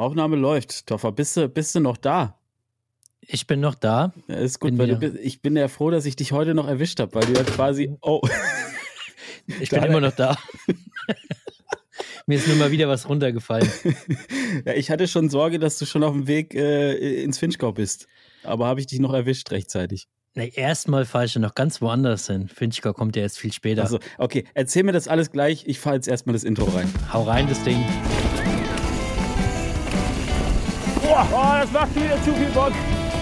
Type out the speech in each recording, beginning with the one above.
Aufnahme läuft. Toffer, bist du, bist du noch da? Ich bin noch da. Ja, ist gut, bin weil bist, ich bin ja froh, dass ich dich heute noch erwischt habe, weil du ja quasi. Oh. Ich bin immer noch da. Mir ist nur mal wieder was runtergefallen. ja, ich hatte schon Sorge, dass du schon auf dem Weg äh, ins Finchgau bist. Aber habe ich dich noch erwischt rechtzeitig? Na, erstmal fahre ich noch ganz woanders hin. Finchgau kommt ja jetzt viel später. Also, okay, erzähl mir das alles gleich. Ich fahre jetzt erstmal das Intro rein. Hau rein, das Ding. Das macht wieder zu viel Bock.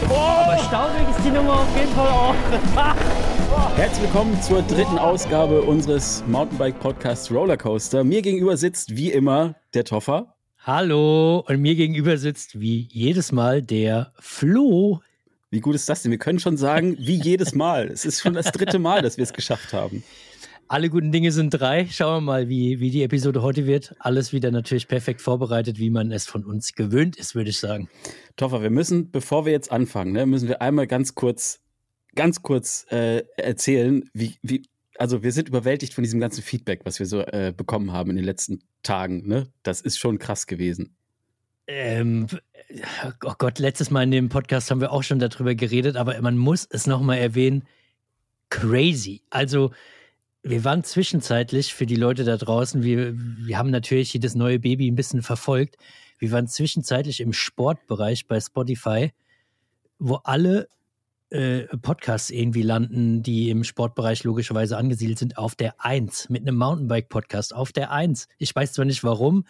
Oh. Aber staubig ist die Nummer auf jeden Fall auch. Herzlich willkommen zur dritten Ausgabe unseres Mountainbike-Podcasts Rollercoaster. Mir gegenüber sitzt wie immer der Toffer. Hallo, und mir gegenüber sitzt wie jedes Mal der Flo. Wie gut ist das denn? Wir können schon sagen, wie jedes Mal. Es ist schon das dritte Mal, dass wir es geschafft haben. Alle guten Dinge sind drei. Schauen wir mal, wie, wie die Episode heute wird. Alles wieder natürlich perfekt vorbereitet, wie man es von uns gewöhnt ist, würde ich sagen. Toffer, wir müssen, bevor wir jetzt anfangen, ne, müssen wir einmal ganz kurz, ganz kurz äh, erzählen, wie, wie, also wir sind überwältigt von diesem ganzen Feedback, was wir so äh, bekommen haben in den letzten Tagen. Ne? Das ist schon krass gewesen. Ähm, oh Gott, letztes Mal in dem Podcast haben wir auch schon darüber geredet, aber man muss es nochmal erwähnen. Crazy. Also, wir waren zwischenzeitlich für die Leute da draußen, wir, wir haben natürlich jedes neue Baby ein bisschen verfolgt. Wir waren zwischenzeitlich im Sportbereich bei Spotify, wo alle äh, Podcasts irgendwie landen, die im Sportbereich logischerweise angesiedelt sind, auf der 1 mit einem Mountainbike-Podcast auf der 1. Ich weiß zwar nicht warum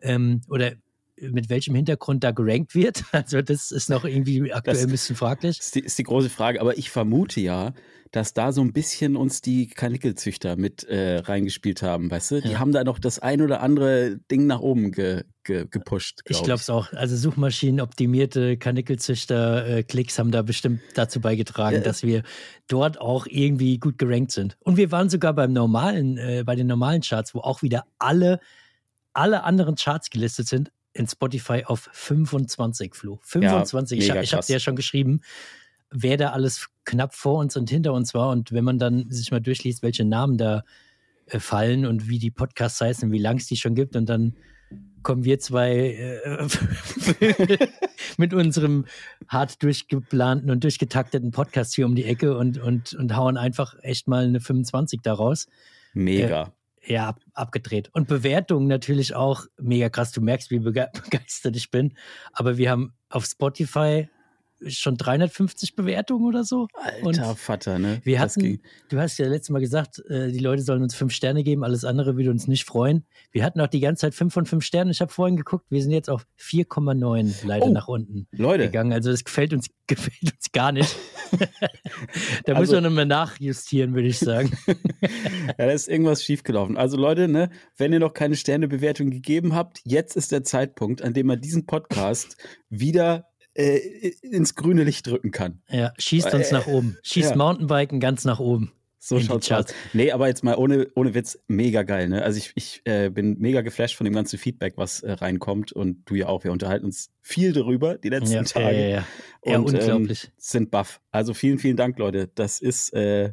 ähm, oder mit welchem Hintergrund da gerankt wird. Also das ist noch irgendwie aktuell das ein bisschen fraglich. Ist die, ist die große Frage, aber ich vermute ja, dass da so ein bisschen uns die Kanickelzüchter mit äh, reingespielt haben, weißt du? Die ja. haben da noch das ein oder andere Ding nach oben ge, ge, gepusht. Glaub ich glaube es auch. Also Suchmaschinenoptimierte Kanickelzüchter-Klicks haben da bestimmt dazu beigetragen, äh, dass wir dort auch irgendwie gut gerankt sind. Und wir waren sogar beim normalen, äh, bei den normalen Charts, wo auch wieder alle alle anderen Charts gelistet sind, in Spotify auf 25 Flo. 25. Ja, ich, ich habe dir ja schon geschrieben, wer da alles knapp vor uns und hinter uns war. Und wenn man dann sich mal durchliest, welche Namen da äh, fallen und wie die Podcasts heißen, wie lang es die schon gibt, und dann kommen wir zwei äh, mit unserem hart durchgeplanten und durchgetakteten Podcast hier um die Ecke und, und, und hauen einfach echt mal eine 25 daraus. Mega. Äh, ja, ab, abgedreht. Und Bewertungen natürlich auch mega krass. Du merkst, wie begeistert ich bin. Aber wir haben auf Spotify schon 350 Bewertungen oder so. Alter und Vater, ne? Wir hatten, du hast ja letztes Mal gesagt, äh, die Leute sollen uns fünf Sterne geben, alles andere würde uns nicht freuen. Wir hatten auch die ganze Zeit fünf von fünf Sternen. Ich habe vorhin geguckt, wir sind jetzt auf 4,9 leider oh, nach unten Leute. gegangen. Also das gefällt uns, gefällt uns gar nicht. da also, muss man nochmal nachjustieren, würde ich sagen. ja, da ist irgendwas schiefgelaufen. Also Leute, ne, wenn ihr noch keine Sternebewertung gegeben habt, jetzt ist der Zeitpunkt, an dem man diesen Podcast wieder äh, ins grüne Licht drücken kann. Ja, schießt uns äh, nach oben. Schießt ja. Mountainbiken ganz nach oben. So schaut's aus. Nee, aber jetzt mal ohne, ohne Witz, mega geil. Ne? Also ich, ich äh, bin mega geflasht von dem ganzen Feedback, was äh, reinkommt und du ja auch. Wir unterhalten uns viel darüber die letzten ja, Tage. Ja, ja, ja. Und, unglaublich. Ähm, sind baff. Also vielen, vielen Dank, Leute. Das ist äh,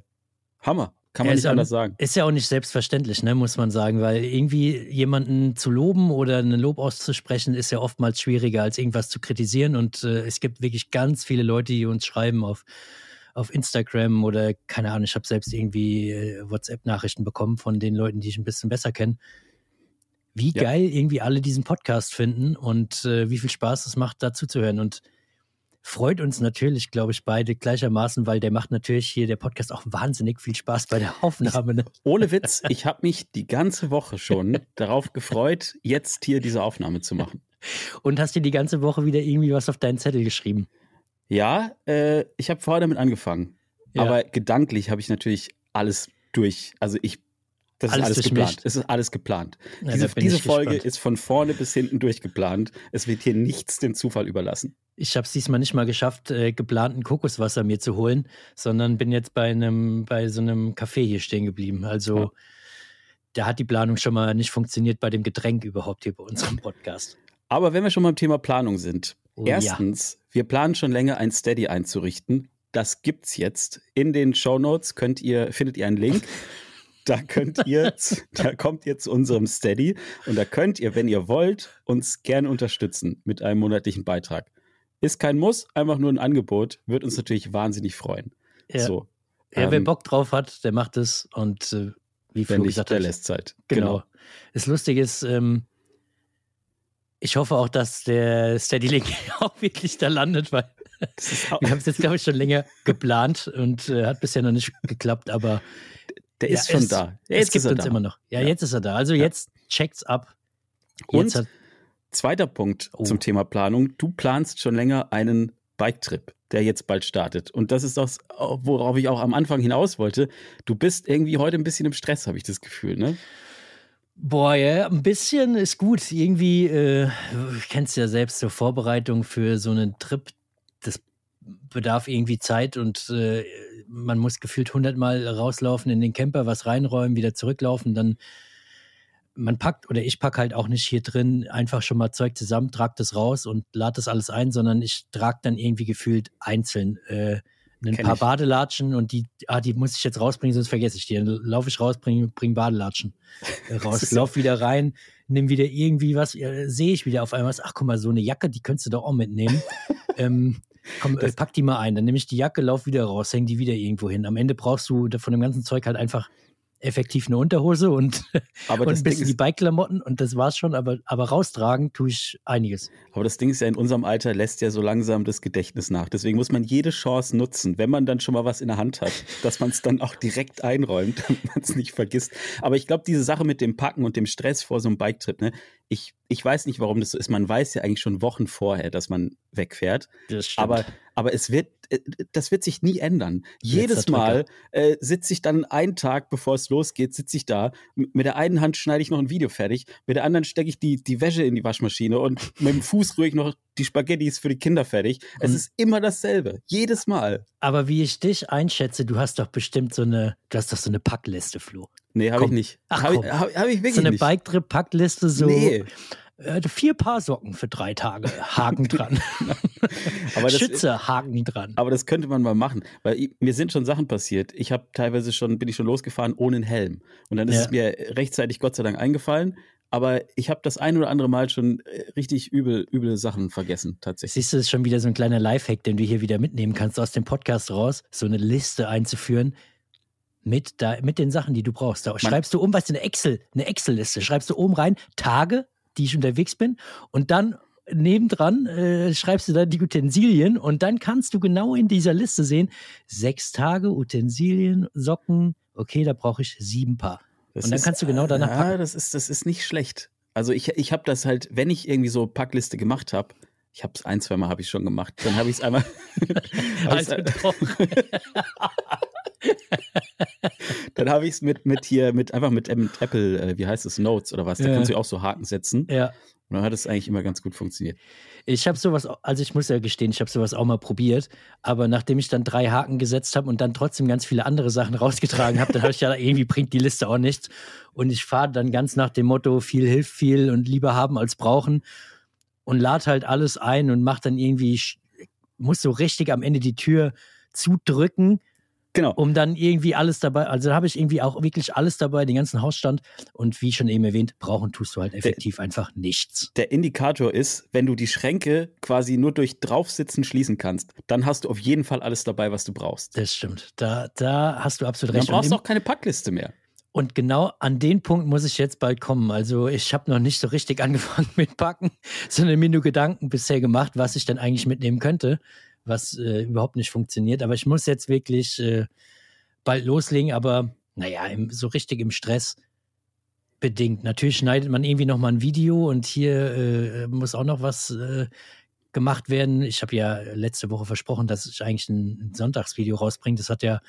Hammer. Kann man ja, nicht anders auch, sagen. Ist ja auch nicht selbstverständlich, ne, muss man sagen, weil irgendwie jemanden zu loben oder einen Lob auszusprechen, ist ja oftmals schwieriger, als irgendwas zu kritisieren. Und äh, es gibt wirklich ganz viele Leute, die uns schreiben auf, auf Instagram oder keine Ahnung, ich habe selbst irgendwie äh, WhatsApp-Nachrichten bekommen von den Leuten, die ich ein bisschen besser kenne. Wie ja. geil irgendwie alle diesen Podcast finden und äh, wie viel Spaß es macht, dazu zu hören. Und freut uns natürlich, glaube ich, beide gleichermaßen, weil der macht natürlich hier der Podcast auch wahnsinnig viel Spaß bei der Aufnahme. Ne? Ohne Witz, ich habe mich die ganze Woche schon darauf gefreut, jetzt hier diese Aufnahme zu machen. Und hast dir die ganze Woche wieder irgendwie was auf deinen Zettel geschrieben? Ja, äh, ich habe vorher damit angefangen. Ja. Aber gedanklich habe ich natürlich alles durch. Also ich das alles ist alles geplant. Es ist alles geplant. Ja, diese, diese Folge gespannt. ist von vorne bis hinten durchgeplant. Es wird hier nichts dem Zufall überlassen. Ich habe es diesmal nicht mal geschafft, äh, geplanten Kokoswasser mir zu holen, sondern bin jetzt bei einem, bei so einem Café hier stehen geblieben. Also ja. da hat die Planung schon mal nicht funktioniert bei dem Getränk überhaupt hier bei unserem Podcast. Aber wenn wir schon beim Thema Planung sind, oh, erstens, ja. wir planen schon länger ein Steady einzurichten. Das gibt's jetzt. In den Show Notes könnt ihr, findet ihr einen Link. da könnt ihr, da kommt ihr zu unserem Steady und da könnt ihr, wenn ihr wollt, uns gerne unterstützen mit einem monatlichen Beitrag. Ist kein Muss, einfach nur ein Angebot, wird uns natürlich wahnsinnig freuen. Ja. So. Ja, ähm, wer Bock drauf hat, der macht es und äh, wie Flo gesagt der lässt Zeit. Genau. genau. Das Lustige ist, ähm, ich hoffe auch, dass der Steady Link auch wirklich da landet, weil wir haben es jetzt, glaube ich, schon länger geplant und äh, hat bisher noch nicht geklappt, aber der ist ja, schon es, da. Jetzt es gibt uns da. immer noch. Ja, ja, jetzt ist er da. Also ja. jetzt checkt's ab. Jetzt und zweiter Punkt oh. zum Thema Planung. Du planst schon länger einen Bike-Trip, der jetzt bald startet. Und das ist das, worauf ich auch am Anfang hinaus wollte. Du bist irgendwie heute ein bisschen im Stress, habe ich das Gefühl, ne? Boah, ja, ein bisschen ist gut. Irgendwie, äh, kennst ja selbst, so Vorbereitung für so einen Trip, das bedarf irgendwie Zeit und äh, man muss gefühlt hundertmal rauslaufen in den Camper, was reinräumen, wieder zurücklaufen, dann man packt oder ich packe halt auch nicht hier drin einfach schon mal Zeug zusammen, trage das raus und lade das alles ein, sondern ich trage dann irgendwie gefühlt einzeln äh, ein Kenn paar ich. Badelatschen und die, ah, die muss ich jetzt rausbringen, sonst vergesse ich die. Dann laufe ich raus, bringe bring Badelatschen äh, raus, lauf wieder rein, nimm wieder irgendwie was, äh, sehe ich wieder auf einmal, ach guck mal, so eine Jacke, die könntest du doch auch mitnehmen. ähm, komm, äh, pack die mal ein, dann nehme ich die Jacke, lauf wieder raus, häng die wieder irgendwo hin. Am Ende brauchst du von dem ganzen Zeug halt einfach effektiv eine Unterhose und, aber und ein bisschen die Bike-Klamotten und das war's schon, aber, aber raustragen tue ich einiges. Aber das Ding ist ja, in unserem Alter lässt ja so langsam das Gedächtnis nach. Deswegen muss man jede Chance nutzen, wenn man dann schon mal was in der Hand hat, dass man es dann auch direkt einräumt, damit man es nicht vergisst. Aber ich glaube, diese Sache mit dem Packen und dem Stress vor so einem Bike-Trip, ne, ich, ich weiß nicht, warum das so ist. Man weiß ja eigentlich schon Wochen vorher, dass man wegfährt. Das stimmt. Aber, aber es wird, äh, das wird sich nie ändern. Jedes Mal äh, sitze ich dann einen Tag, bevor es losgeht, sitze ich da. Mit der einen Hand schneide ich noch ein Video fertig, mit der anderen stecke ich die, die Wäsche in die Waschmaschine und mit dem Fuß rühre ich noch die Spaghettis für die Kinder fertig. Es mhm. ist immer dasselbe. Jedes Mal. Aber wie ich dich einschätze, du hast doch bestimmt so eine, du hast doch so eine Packliste, Flo. Nee, habe ich nicht. Ach, habe ich, hab, hab ich wirklich So eine Bike-Trip-Packliste, so nee. Äh, vier Paar Socken für drei Tage, Haken dran. aber das, Schütze, Haken dran. Aber das könnte man mal machen, weil ich, mir sind schon Sachen passiert. Ich habe teilweise schon, bin ich schon losgefahren ohne einen Helm. Und dann ist ja. es mir rechtzeitig Gott sei Dank eingefallen. Aber ich habe das ein oder andere Mal schon äh, richtig übel, üble Sachen vergessen, tatsächlich. Siehst du, das ist schon wieder so ein kleiner Lifehack, den du hier wieder mitnehmen kannst aus dem Podcast raus, so eine Liste einzuführen mit, da, mit den Sachen, die du brauchst. Da schreibst du um, weißt du, eine Excel, eine Excel-Liste, schreibst du oben rein, Tage, die ich unterwegs bin, und dann nebendran äh, schreibst du da die Utensilien und dann kannst du genau in dieser Liste sehen, sechs Tage, Utensilien, Socken, okay, da brauche ich sieben Paar. Das und dann ist, kannst du genau danach packen. Ja, das ist, das ist nicht schlecht. Also ich, ich habe das halt, wenn ich irgendwie so Packliste gemacht habe, ich habe es ein, zwei Mal habe ich schon gemacht, dann habe ich es einmal. also doch. dann habe ich es mit, mit hier, mit einfach mit, mit Apple, äh, wie heißt es, Notes oder was, da ja. kannst du auch so Haken setzen. Ja. Und dann hat es eigentlich immer ganz gut funktioniert. Ich habe sowas, also ich muss ja gestehen, ich habe sowas auch mal probiert, aber nachdem ich dann drei Haken gesetzt habe und dann trotzdem ganz viele andere Sachen rausgetragen habe, dann habe ich ja irgendwie bringt die Liste auch nichts. Und ich fahre dann ganz nach dem Motto, viel hilft viel und lieber haben als brauchen und lade halt alles ein und mache dann irgendwie, muss so richtig am Ende die Tür zudrücken, Genau. Um dann irgendwie alles dabei, also da habe ich irgendwie auch wirklich alles dabei, den ganzen Hausstand. Und wie schon eben erwähnt, brauchen tust du halt effektiv der, einfach nichts. Der Indikator ist, wenn du die Schränke quasi nur durch Draufsitzen schließen kannst, dann hast du auf jeden Fall alles dabei, was du brauchst. Das stimmt. Da, da hast du absolut recht. Dann brauchst du auch keine Packliste mehr. Und genau an den Punkt muss ich jetzt bald kommen. Also ich habe noch nicht so richtig angefangen mit Packen, sondern mir nur Gedanken bisher gemacht, was ich denn eigentlich mitnehmen könnte was äh, überhaupt nicht funktioniert. Aber ich muss jetzt wirklich äh, bald loslegen, aber naja, im, so richtig im Stress bedingt. Natürlich schneidet man irgendwie noch mal ein Video und hier äh, muss auch noch was äh, gemacht werden. Ich habe ja letzte Woche versprochen, dass ich eigentlich ein, Sonntagsvideo rausbringe. Das hat ja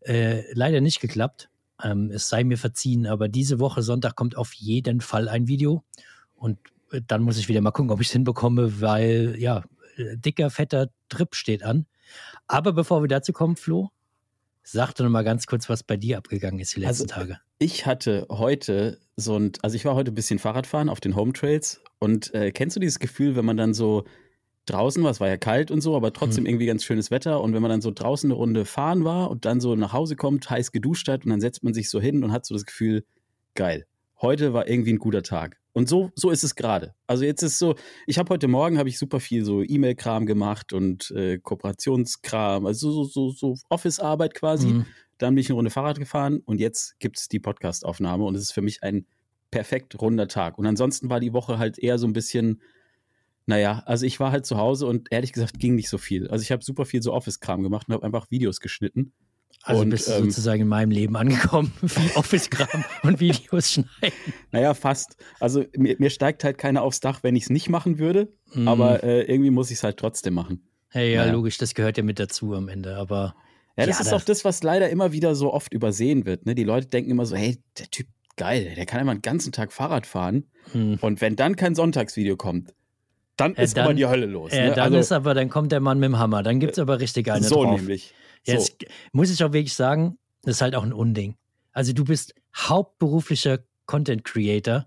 äh, leider nicht geklappt. Ähm, es sei mir verziehen, aber diese Woche Sonntag kommt auf jeden Fall ein Video und äh, dann muss ich wieder mal gucken, ob ich es hinbekomme, weil ja, dicker, fetter Trip steht an. Aber bevor wir dazu kommen, Flo, sag doch noch mal ganz kurz, was bei dir abgegangen ist die letzten also, Tage. Ich hatte heute so ein, also ich war heute ein bisschen Fahrradfahren auf den Home Trails und äh, kennst du dieses Gefühl, wenn man dann so draußen war, es war ja kalt und so, aber trotzdem mhm. irgendwie ganz schönes Wetter. Und wenn man dann so draußen eine Runde fahren war und dann so nach Hause kommt, heiß geduscht hat und dann setzt man sich so hin und hat so das Gefühl, geil, heute war irgendwie ein guter Tag. Und so, so ist es gerade. Also jetzt ist so, ich habe heute Morgen habe ich super viel so E-Mail-Kram gemacht und äh, Kooperationskram, also so, so, so Office-Arbeit quasi. Mhm. Dann bin ich eine Runde Fahrrad gefahren und jetzt gibt es die Podcast-Aufnahme und es ist für mich ein perfekt runder Tag. Und ansonsten war die Woche halt eher so ein bisschen, naja, also ich war halt zu Hause und ehrlich gesagt ging nicht so viel. Also ich habe super viel so Office-Kram gemacht und habe einfach Videos geschnitten. Also und, bist du ähm, sozusagen in meinem Leben angekommen, wie Office-Kram und Videos schneiden. Naja, fast. Also mir, mir steigt halt keiner aufs Dach, wenn ich es nicht machen würde, mm. aber äh, irgendwie muss ich es halt trotzdem machen. Hey, ja, naja. logisch, das gehört ja mit dazu am Ende, aber. Ja, das ja, ist das auch das, was leider immer wieder so oft übersehen wird. Ne? Die Leute denken immer so, hey, der Typ, geil, der kann immer den ganzen Tag Fahrrad fahren. Hm. Und wenn dann kein Sonntagsvideo kommt, dann ist dann, aber die Hölle los. Ja, ne? dann also, ist aber, dann kommt der Mann mit dem Hammer, dann gibt es aber richtig eine so drauf. nämlich. Jetzt so. muss ich auch wirklich sagen, das ist halt auch ein Unding. Also du bist hauptberuflicher Content Creator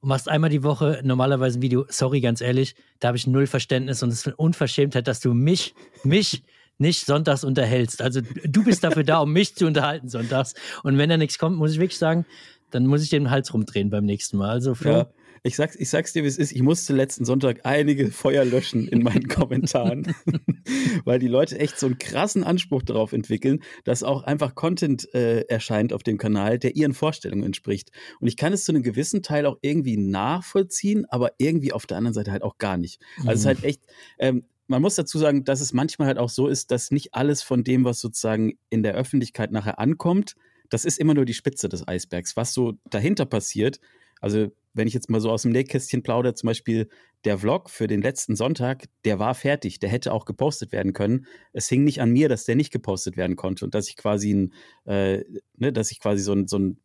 und machst einmal die Woche normalerweise ein Video. Sorry, ganz ehrlich, da habe ich null Verständnis und es ist eine Unverschämtheit, dass du mich, mich nicht sonntags unterhältst. Also du bist dafür da, um mich zu unterhalten sonntags. Und wenn da nichts kommt, muss ich wirklich sagen, dann muss ich den Hals rumdrehen beim nächsten Mal. Also Flo, ja. Ich sag's, ich sag's dir, wie es ist. Ich musste letzten Sonntag einige Feuer löschen in meinen Kommentaren, weil die Leute echt so einen krassen Anspruch darauf entwickeln, dass auch einfach Content äh, erscheint auf dem Kanal, der ihren Vorstellungen entspricht. Und ich kann es zu einem gewissen Teil auch irgendwie nachvollziehen, aber irgendwie auf der anderen Seite halt auch gar nicht. Also es ist halt mhm. echt, ähm, man muss dazu sagen, dass es manchmal halt auch so ist, dass nicht alles von dem, was sozusagen in der Öffentlichkeit nachher ankommt, das ist immer nur die Spitze des Eisbergs. Was so dahinter passiert, also wenn ich jetzt mal so aus dem Nähkästchen plaudere, zum Beispiel der Vlog für den letzten Sonntag, der war fertig, der hätte auch gepostet werden können. Es hing nicht an mir, dass der nicht gepostet werden konnte und dass ich quasi ein, äh, ne, dass ich quasi so ein, so ein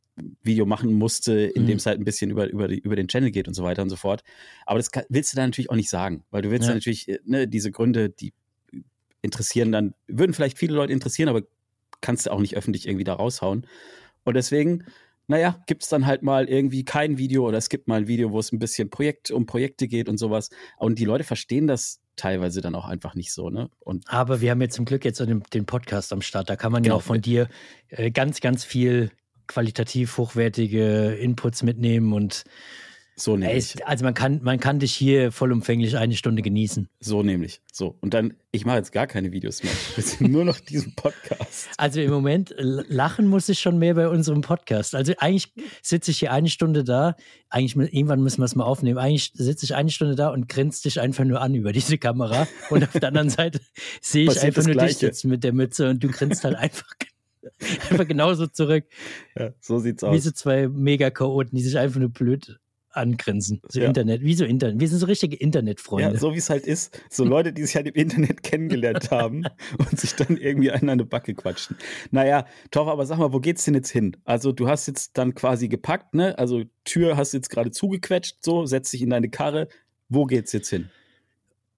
Video machen musste, in mhm. dem es halt ein bisschen über, über, über den Channel geht und so weiter und so fort. Aber das kann, willst du dann natürlich auch nicht sagen, weil du willst ja. natürlich, äh, ne, diese Gründe, die interessieren dann, würden vielleicht viele Leute interessieren, aber kannst du auch nicht öffentlich irgendwie da raushauen. Und deswegen naja, gibt es dann halt mal irgendwie kein Video oder es gibt mal ein Video, wo es ein bisschen Projekt um Projekte geht und sowas. Und die Leute verstehen das teilweise dann auch einfach nicht so. Ne? Und Aber wir haben jetzt zum Glück jetzt den, den Podcast am Start. Da kann man genau. ja auch von dir äh, ganz, ganz viel qualitativ hochwertige Inputs mitnehmen und so nämlich. Also man kann, man kann dich hier vollumfänglich eine Stunde genießen. So nämlich. So. Und dann, ich mache jetzt gar keine Videos mehr. nur noch diesen Podcast. Also im Moment lachen muss ich schon mehr bei unserem Podcast. Also eigentlich sitze ich hier eine Stunde da. Eigentlich irgendwann müssen wir es mal aufnehmen. Eigentlich sitze ich eine Stunde da und grinst dich einfach nur an über diese Kamera. Und auf der anderen Seite sehe ich einfach nur Gleiche. dich sitzen mit der Mütze und du grinst halt einfach einfach genauso zurück. Ja, so sieht's aus. Wie so zwei Mega-Chaoten, die sich einfach nur blöd angrinsen. So ja. Internet, wie so Internet. Wir sind so richtige Internetfreunde. Ja, so wie es halt ist. So Leute, die sich halt im Internet kennengelernt haben und sich dann irgendwie an eine Backe quatschen. Naja, Torf, aber sag mal, wo geht's denn jetzt hin? Also, du hast jetzt dann quasi gepackt, ne? Also, Tür hast jetzt gerade zugequetscht, so, setzt dich in deine Karre. Wo geht's jetzt hin?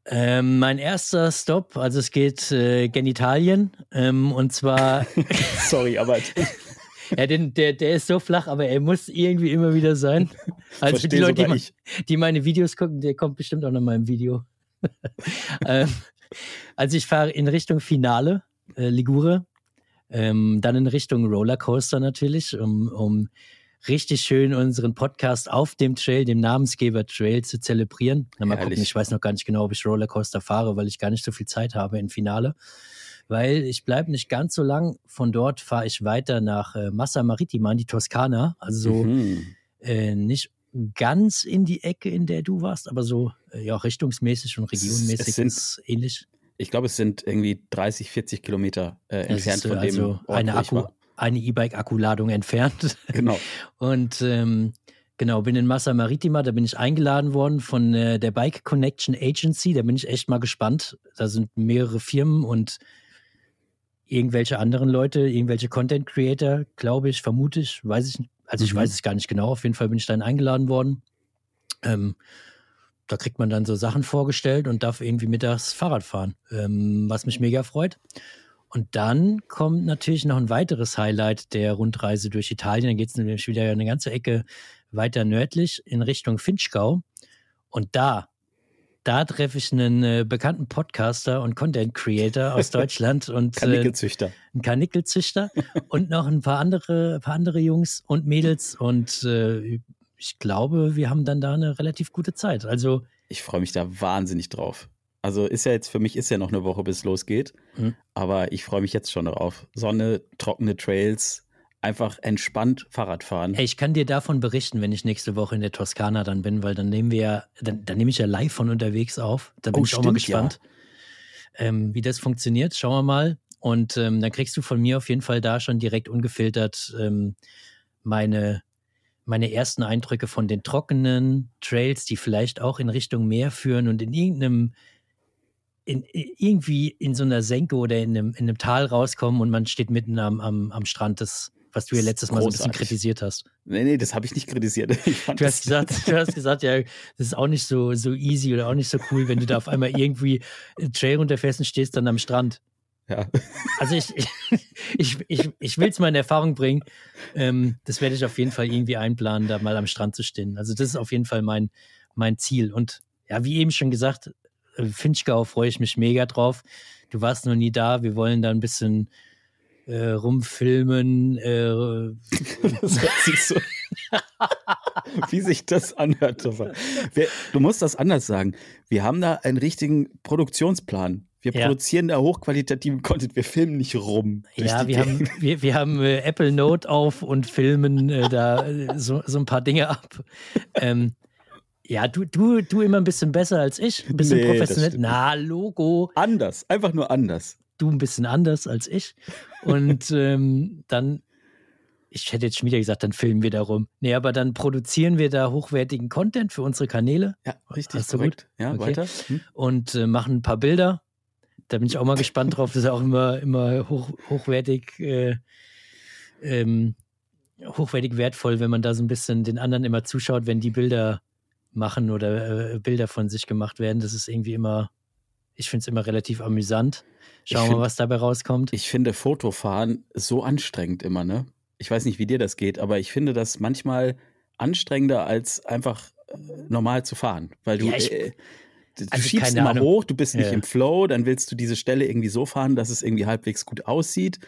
Ähm, mein erster Stop, also es geht äh, Genitalien ähm, und zwar. Sorry, aber Ja, den, der, der ist so flach, aber er muss irgendwie immer wieder sein. Also Versteh die Leute, die, die, meine Videos gucken, der kommt bestimmt auch noch mal im Video. ähm, also ich fahre in Richtung Finale, äh, Ligure, ähm, dann in Richtung Rollercoaster natürlich, um, um richtig schön unseren Podcast auf dem Trail, dem Namensgeber Trail zu zelebrieren. Na, mal Herrlich. gucken, ich weiß noch gar nicht genau, ob ich Rollercoaster fahre, weil ich gar nicht so viel Zeit habe im Finale weil ich bleibe nicht ganz so lang. Von dort fahre ich weiter nach äh, Massa Marittima in die Toskana. Also so mhm. äh, nicht ganz in die Ecke, in der du warst, aber so äh, ja richtungsmäßig und regionmäßig es sind, ist ähnlich. Ich glaube, es sind irgendwie 30, 40 Kilometer äh, entfernt von also dem Ort, eine Akku, eine E-Bike-Akkuladung entfernt. Genau. und ähm, Genau, bin in Massa Maritima, da bin ich eingeladen worden von äh, der Bike Connection Agency. Da bin ich echt mal gespannt. Da sind mehrere Firmen und irgendwelche anderen Leute, irgendwelche Content Creator, glaube ich, vermute ich, weiß ich, also ich mhm. weiß es gar nicht genau. Auf jeden Fall bin ich dann eingeladen worden. Ähm, da kriegt man dann so Sachen vorgestellt und darf irgendwie mittags Fahrrad fahren, ähm, was mich mega freut. Und dann kommt natürlich noch ein weiteres Highlight der Rundreise durch Italien. Dann geht es nämlich wieder eine ganze Ecke weiter nördlich in Richtung Finchgau. Und da da treffe ich einen äh, bekannten Podcaster und Content Creator aus Deutschland und Kanickelzüchter. Äh, ein Kanickelzüchter und noch ein paar andere, paar andere Jungs und Mädels und äh, ich glaube, wir haben dann da eine relativ gute Zeit. Also ich freue mich da wahnsinnig drauf. Also ist ja jetzt für mich ist ja noch eine Woche, bis es losgeht, mhm. aber ich freue mich jetzt schon darauf. Sonne, trockene Trails, einfach entspannt Fahrrad fahren. Hey, ich kann dir davon berichten, wenn ich nächste Woche in der Toskana dann bin, weil dann nehmen wir ja, dann, dann nehme ich ja live von unterwegs auf. Da bin oh, ich stimmt, auch mal gespannt, ja. ähm, wie das funktioniert. Schauen wir mal. Und ähm, dann kriegst du von mir auf jeden Fall da schon direkt ungefiltert ähm, meine, meine ersten Eindrücke von den trockenen Trails, die vielleicht auch in Richtung Meer führen und in irgendeinem in, irgendwie in so einer Senke oder in einem, in einem Tal rauskommen und man steht mitten am, am, am Strand des, was du ja letztes Mal so ein bisschen kritisiert hast. Nee, nee, das habe ich nicht kritisiert. Ich du, hast gesagt, du hast gesagt, ja, das ist auch nicht so, so easy oder auch nicht so cool, wenn du da auf einmal irgendwie Trail runterfährst und stehst dann am Strand. Ja. Also ich, ich, ich, ich will es mal in Erfahrung bringen. Ähm, das werde ich auf jeden Fall irgendwie einplanen, da mal am Strand zu stehen. Also das ist auf jeden Fall mein, mein Ziel. Und ja, wie eben schon gesagt, äh, Finchgau freue ich mich mega drauf. Du warst noch nie da. Wir wollen da ein bisschen äh, rumfilmen. Äh, das sich so, wie sich das anhört. Wir, du musst das anders sagen. Wir haben da einen richtigen Produktionsplan. Wir ja. produzieren da hochqualitativen Content. Wir filmen nicht rum. Ja, wir haben, wir, wir haben äh, Apple Note auf und filmen äh, da äh, so, so ein paar Dinge ab. Ähm, ja, du, du, du immer ein bisschen besser als ich, ein bisschen nee, professionell. Na, Logo. Anders, einfach nur anders du ein bisschen anders als ich. Und ähm, dann, ich hätte jetzt schon wieder gesagt, dann filmen wir da rum. Nee, aber dann produzieren wir da hochwertigen Content für unsere Kanäle. Ja, richtig. Hast du gut? Ja, okay. weiter. Hm. Und äh, machen ein paar Bilder. Da bin ich auch mal gespannt drauf. Das ist auch immer, immer hoch, hochwertig, äh, ähm, hochwertig wertvoll, wenn man da so ein bisschen den anderen immer zuschaut, wenn die Bilder machen oder äh, Bilder von sich gemacht werden. Das ist irgendwie immer, ich finde es immer relativ amüsant. Schauen wir mal, was dabei rauskommt. Ich finde Fotofahren so anstrengend immer, ne? Ich weiß nicht, wie dir das geht, aber ich finde das manchmal anstrengender als einfach äh, normal zu fahren, weil du, ja, ich, äh, du also schiebst immer Ahnung. hoch, du bist nicht ja. im Flow, dann willst du diese Stelle irgendwie so fahren, dass es irgendwie halbwegs gut aussieht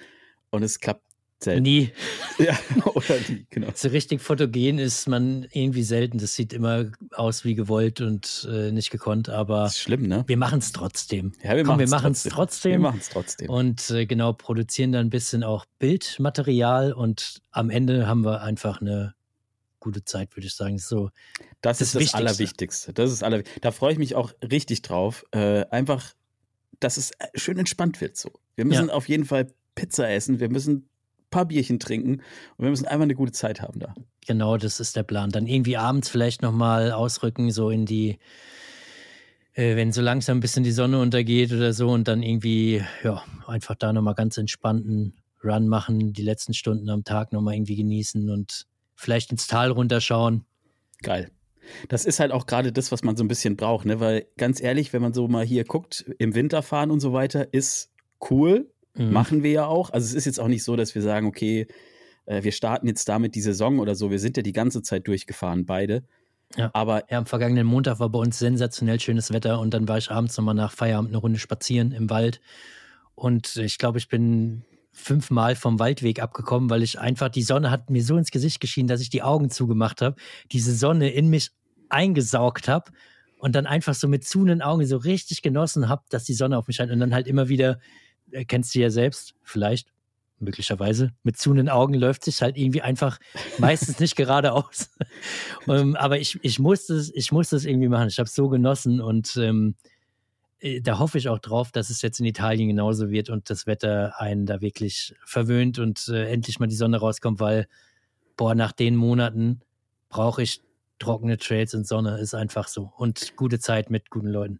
und es klappt Selten. Nie. Ja, oder nie, genau. So richtig fotogen ist man irgendwie selten. Das sieht immer aus wie gewollt und äh, nicht gekonnt, aber. Das ist schlimm, ne? Wir machen es trotzdem. Ja, wir machen es trotzdem. Wir machen es trotzdem. Und äh, genau, produzieren dann ein bisschen auch Bildmaterial und am Ende haben wir einfach eine gute Zeit, würde ich sagen. So, das, das ist das Wichtigste. Allerwichtigste. Das ist aller, da freue ich mich auch richtig drauf. Äh, einfach, dass es äh, schön entspannt wird so. Wir müssen ja. auf jeden Fall Pizza essen. Wir müssen paar Bierchen trinken und wir müssen einfach eine gute Zeit haben da. Genau, das ist der Plan. Dann irgendwie abends vielleicht nochmal ausrücken, so in die, äh, wenn so langsam ein bisschen die Sonne untergeht oder so und dann irgendwie, ja, einfach da nochmal ganz entspannten Run machen, die letzten Stunden am Tag nochmal irgendwie genießen und vielleicht ins Tal runterschauen. Geil. Das ist halt auch gerade das, was man so ein bisschen braucht, ne? Weil ganz ehrlich, wenn man so mal hier guckt, im Winter fahren und so weiter, ist cool, Mhm. Machen wir ja auch. Also es ist jetzt auch nicht so, dass wir sagen, okay, äh, wir starten jetzt damit die Saison oder so. Wir sind ja die ganze Zeit durchgefahren, beide. Ja. Aber ja, am vergangenen Montag war bei uns sensationell schönes Wetter und dann war ich abends nochmal nach Feierabend eine Runde spazieren im Wald. Und ich glaube, ich bin fünfmal vom Waldweg abgekommen, weil ich einfach, die Sonne hat mir so ins Gesicht geschienen, dass ich die Augen zugemacht habe, diese Sonne in mich eingesaugt habe und dann einfach so mit zunen Augen so richtig genossen habe, dass die Sonne auf mich scheint und dann halt immer wieder kennst du ja selbst, vielleicht, möglicherweise, mit zunen Augen läuft sich halt irgendwie einfach meistens nicht geradeaus. um, ähm, aber ich, ich musste es, ich musste es irgendwie machen. Ich habe es so genossen und ähm, äh, da hoffe ich auch drauf, dass es jetzt in Italien genauso wird und das Wetter einen da wirklich verwöhnt und äh, endlich mal die Sonne rauskommt, weil, boah, nach den Monaten brauche ich trockene Trails und Sonne, ist einfach so. Und gute Zeit mit guten Leuten.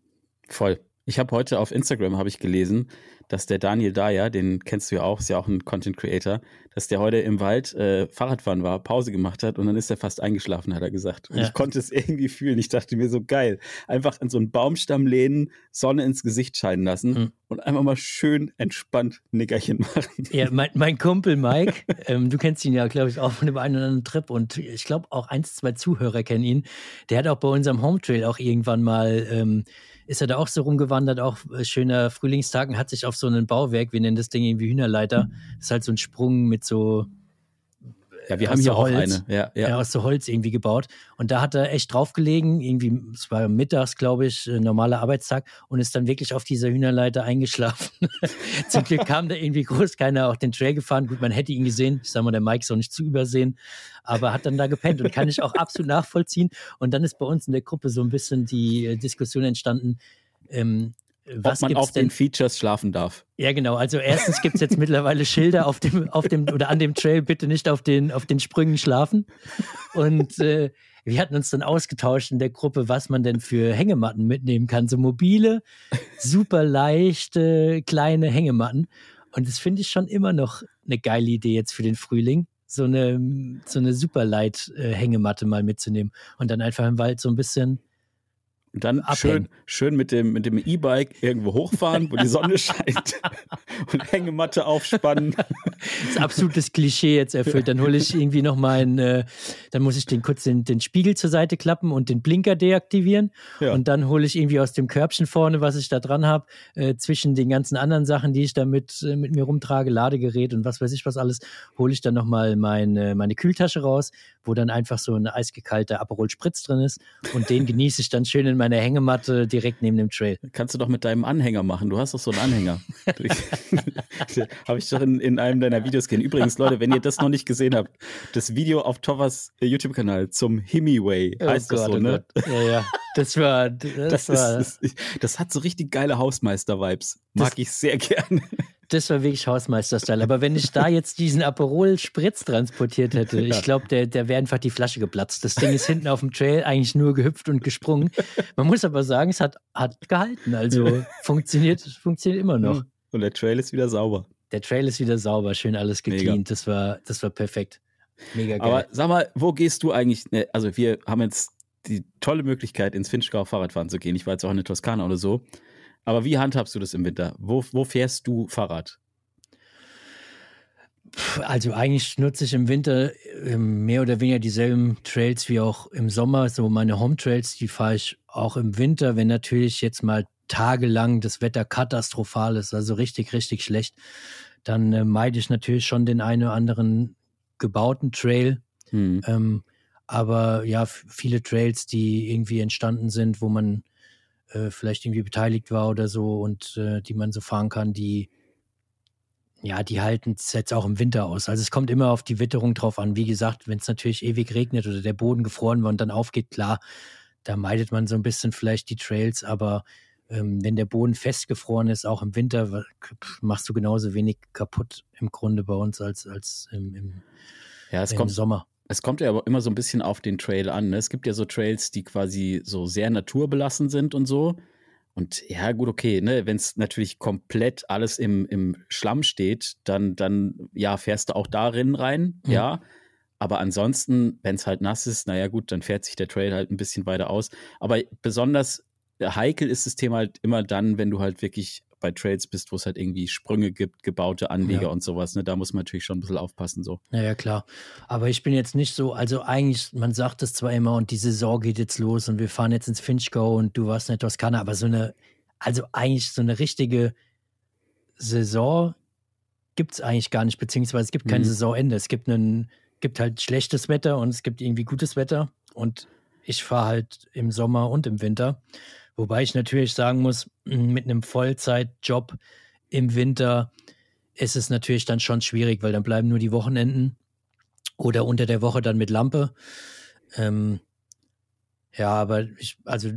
Voll. Ich habe heute auf Instagram habe ich gelesen, dass der Daniel Dyer, den kennst du ja auch, ist ja auch ein Content Creator, dass der heute im Wald äh, Fahrradfahren war, Pause gemacht hat und dann ist er fast eingeschlafen, hat er gesagt. Und ja. ich konnte es irgendwie fühlen. Ich dachte mir so geil, einfach an so einen Baumstamm lehnen, Sonne ins Gesicht scheinen lassen mhm. und einfach mal schön entspannt Nickerchen machen. Ja, mein, mein Kumpel Mike, ähm, du kennst ihn ja, glaube ich, auch von dem einen oder anderen Trip und ich glaube auch eins, zwei Zuhörer kennen ihn. Der hat auch bei unserem Home Trail auch irgendwann mal ähm, ist er da auch so rumgewandert, auch äh, schöner Frühlingstag und hat sich auf so einen Bauwerk, wir nennen das Ding irgendwie Hühnerleiter, das ist halt so ein Sprung mit so ja, wir haben hier Holz, auch eine. Ja, ja. ja, aus so Holz irgendwie gebaut. Und da hat er echt draufgelegen, irgendwie, es war mittags, glaube ich, äh, normaler Arbeitstag und ist dann wirklich auf dieser Hühnerleiter eingeschlafen. Zum Glück kam da irgendwie groß keiner auch den Trail gefahren. Gut, man hätte ihn gesehen. Ich sag mal, der Mike ist auch nicht zu übersehen, aber hat dann da gepennt und kann ich auch absolut nachvollziehen. Und dann ist bei uns in der Gruppe so ein bisschen die äh, Diskussion entstanden, ähm, was Ob man auf den Features schlafen darf. Ja, genau. Also erstens gibt es jetzt mittlerweile Schilder auf dem, auf dem oder an dem Trail, bitte nicht auf den, auf den Sprüngen schlafen. Und äh, wir hatten uns dann ausgetauscht in der Gruppe, was man denn für Hängematten mitnehmen kann. So mobile, super leichte, kleine Hängematten. Und das finde ich schon immer noch eine geile Idee jetzt für den Frühling so eine, so eine super light äh, Hängematte mal mitzunehmen und dann einfach im Wald so ein bisschen und dann schön, schön mit dem mit dem E-Bike irgendwo hochfahren, wo die Sonne scheint und Hängematte aufspannen. Das ist absolutes Klischee jetzt erfüllt. Dann hole ich irgendwie noch meinen, äh, dann muss ich den kurz den, den Spiegel zur Seite klappen und den Blinker deaktivieren. Ja. Und dann hole ich irgendwie aus dem Körbchen vorne, was ich da dran habe, äh, zwischen den ganzen anderen Sachen, die ich da mit, äh, mit mir rumtrage, Ladegerät und was weiß ich was alles, hole ich dann nochmal meine, meine Kühltasche raus, wo dann einfach so ein eisgekalter Aperol Spritz drin ist. Und den genieße ich dann schön in meiner Hängematte direkt neben dem Trail. Kannst du doch mit deinem Anhänger machen. Du hast doch so einen Anhänger. Habe ich doch in, in einem deiner Videos gesehen. Übrigens, Leute, wenn ihr das noch nicht gesehen habt, das Video auf Tovas äh, YouTube-Kanal zum Himiway oh heißt oh das Gott, so, ne? Oh ja, ja. Das war. Das, das, war, ist, das, das hat so richtig geile Hausmeister-Vibes. Mag ich sehr gerne das war wirklich Hausmeister-Style. Aber wenn ich da jetzt diesen Aperol-Spritz transportiert hätte, ja. ich glaube, der, der wäre einfach die Flasche geplatzt. Das Ding ist hinten auf dem Trail eigentlich nur gehüpft und gesprungen. Man muss aber sagen, es hat, hat gehalten. Also funktioniert, funktioniert immer noch. Und der Trail ist wieder sauber. Der Trail ist wieder sauber, schön alles gecleant. Das war, das war perfekt. Mega geil. Aber sag mal, wo gehst du eigentlich? Ne, also, wir haben jetzt die tolle Möglichkeit, ins Finchgau Fahrradfahren zu gehen. Ich war jetzt auch in der Toskana oder so. Aber wie handhabst du das im Winter? Wo, wo fährst du Fahrrad? Also eigentlich nutze ich im Winter ähm, mehr oder weniger dieselben Trails wie auch im Sommer. So meine Home Trails, die fahre ich auch im Winter, wenn natürlich jetzt mal tagelang das Wetter katastrophal ist, also richtig, richtig schlecht, dann äh, meide ich natürlich schon den einen oder anderen gebauten Trail. Hm. Ähm, aber ja, viele Trails, die irgendwie entstanden sind, wo man äh, vielleicht irgendwie beteiligt war oder so und äh, die man so fahren kann, die ja, die halten es jetzt auch im Winter aus. Also es kommt immer auf die Witterung drauf an. Wie gesagt, wenn es natürlich ewig regnet oder der Boden gefroren war und dann aufgeht, klar, da meidet man so ein bisschen vielleicht die Trails, aber ähm, wenn der Boden festgefroren ist, auch im Winter, machst du genauso wenig kaputt im Grunde bei uns als, als im, im, ja, es im kommt, Sommer. Es kommt ja aber immer so ein bisschen auf den Trail an. Ne? Es gibt ja so Trails, die quasi so sehr naturbelassen sind und so. Und ja, gut, okay, ne, wenn es natürlich komplett alles im, im Schlamm steht, dann, dann ja, fährst du auch darin rein, mhm. ja. Aber ansonsten, wenn es halt nass ist, naja, gut, dann fährt sich der Trail halt ein bisschen weiter aus. Aber besonders heikel ist das Thema halt immer dann, wenn du halt wirklich bei Trails bist, wo es halt irgendwie Sprünge gibt, gebaute Anleger ja. und sowas. Ne? Da muss man natürlich schon ein bisschen aufpassen. So. Naja, klar. Aber ich bin jetzt nicht so, also eigentlich, man sagt es zwar immer und die Saison geht jetzt los und wir fahren jetzt ins Finchgau und du warst in der Toskana, aber so eine, also eigentlich so eine richtige Saison gibt es eigentlich gar nicht, beziehungsweise es gibt kein mhm. Saisonende. Es gibt einen, gibt halt schlechtes Wetter und es gibt irgendwie gutes Wetter. Und ich fahre halt im Sommer und im Winter. Wobei ich natürlich sagen muss, mit einem Vollzeitjob im Winter ist es natürlich dann schon schwierig, weil dann bleiben nur die Wochenenden oder unter der Woche dann mit Lampe. Ähm, ja, aber ich, also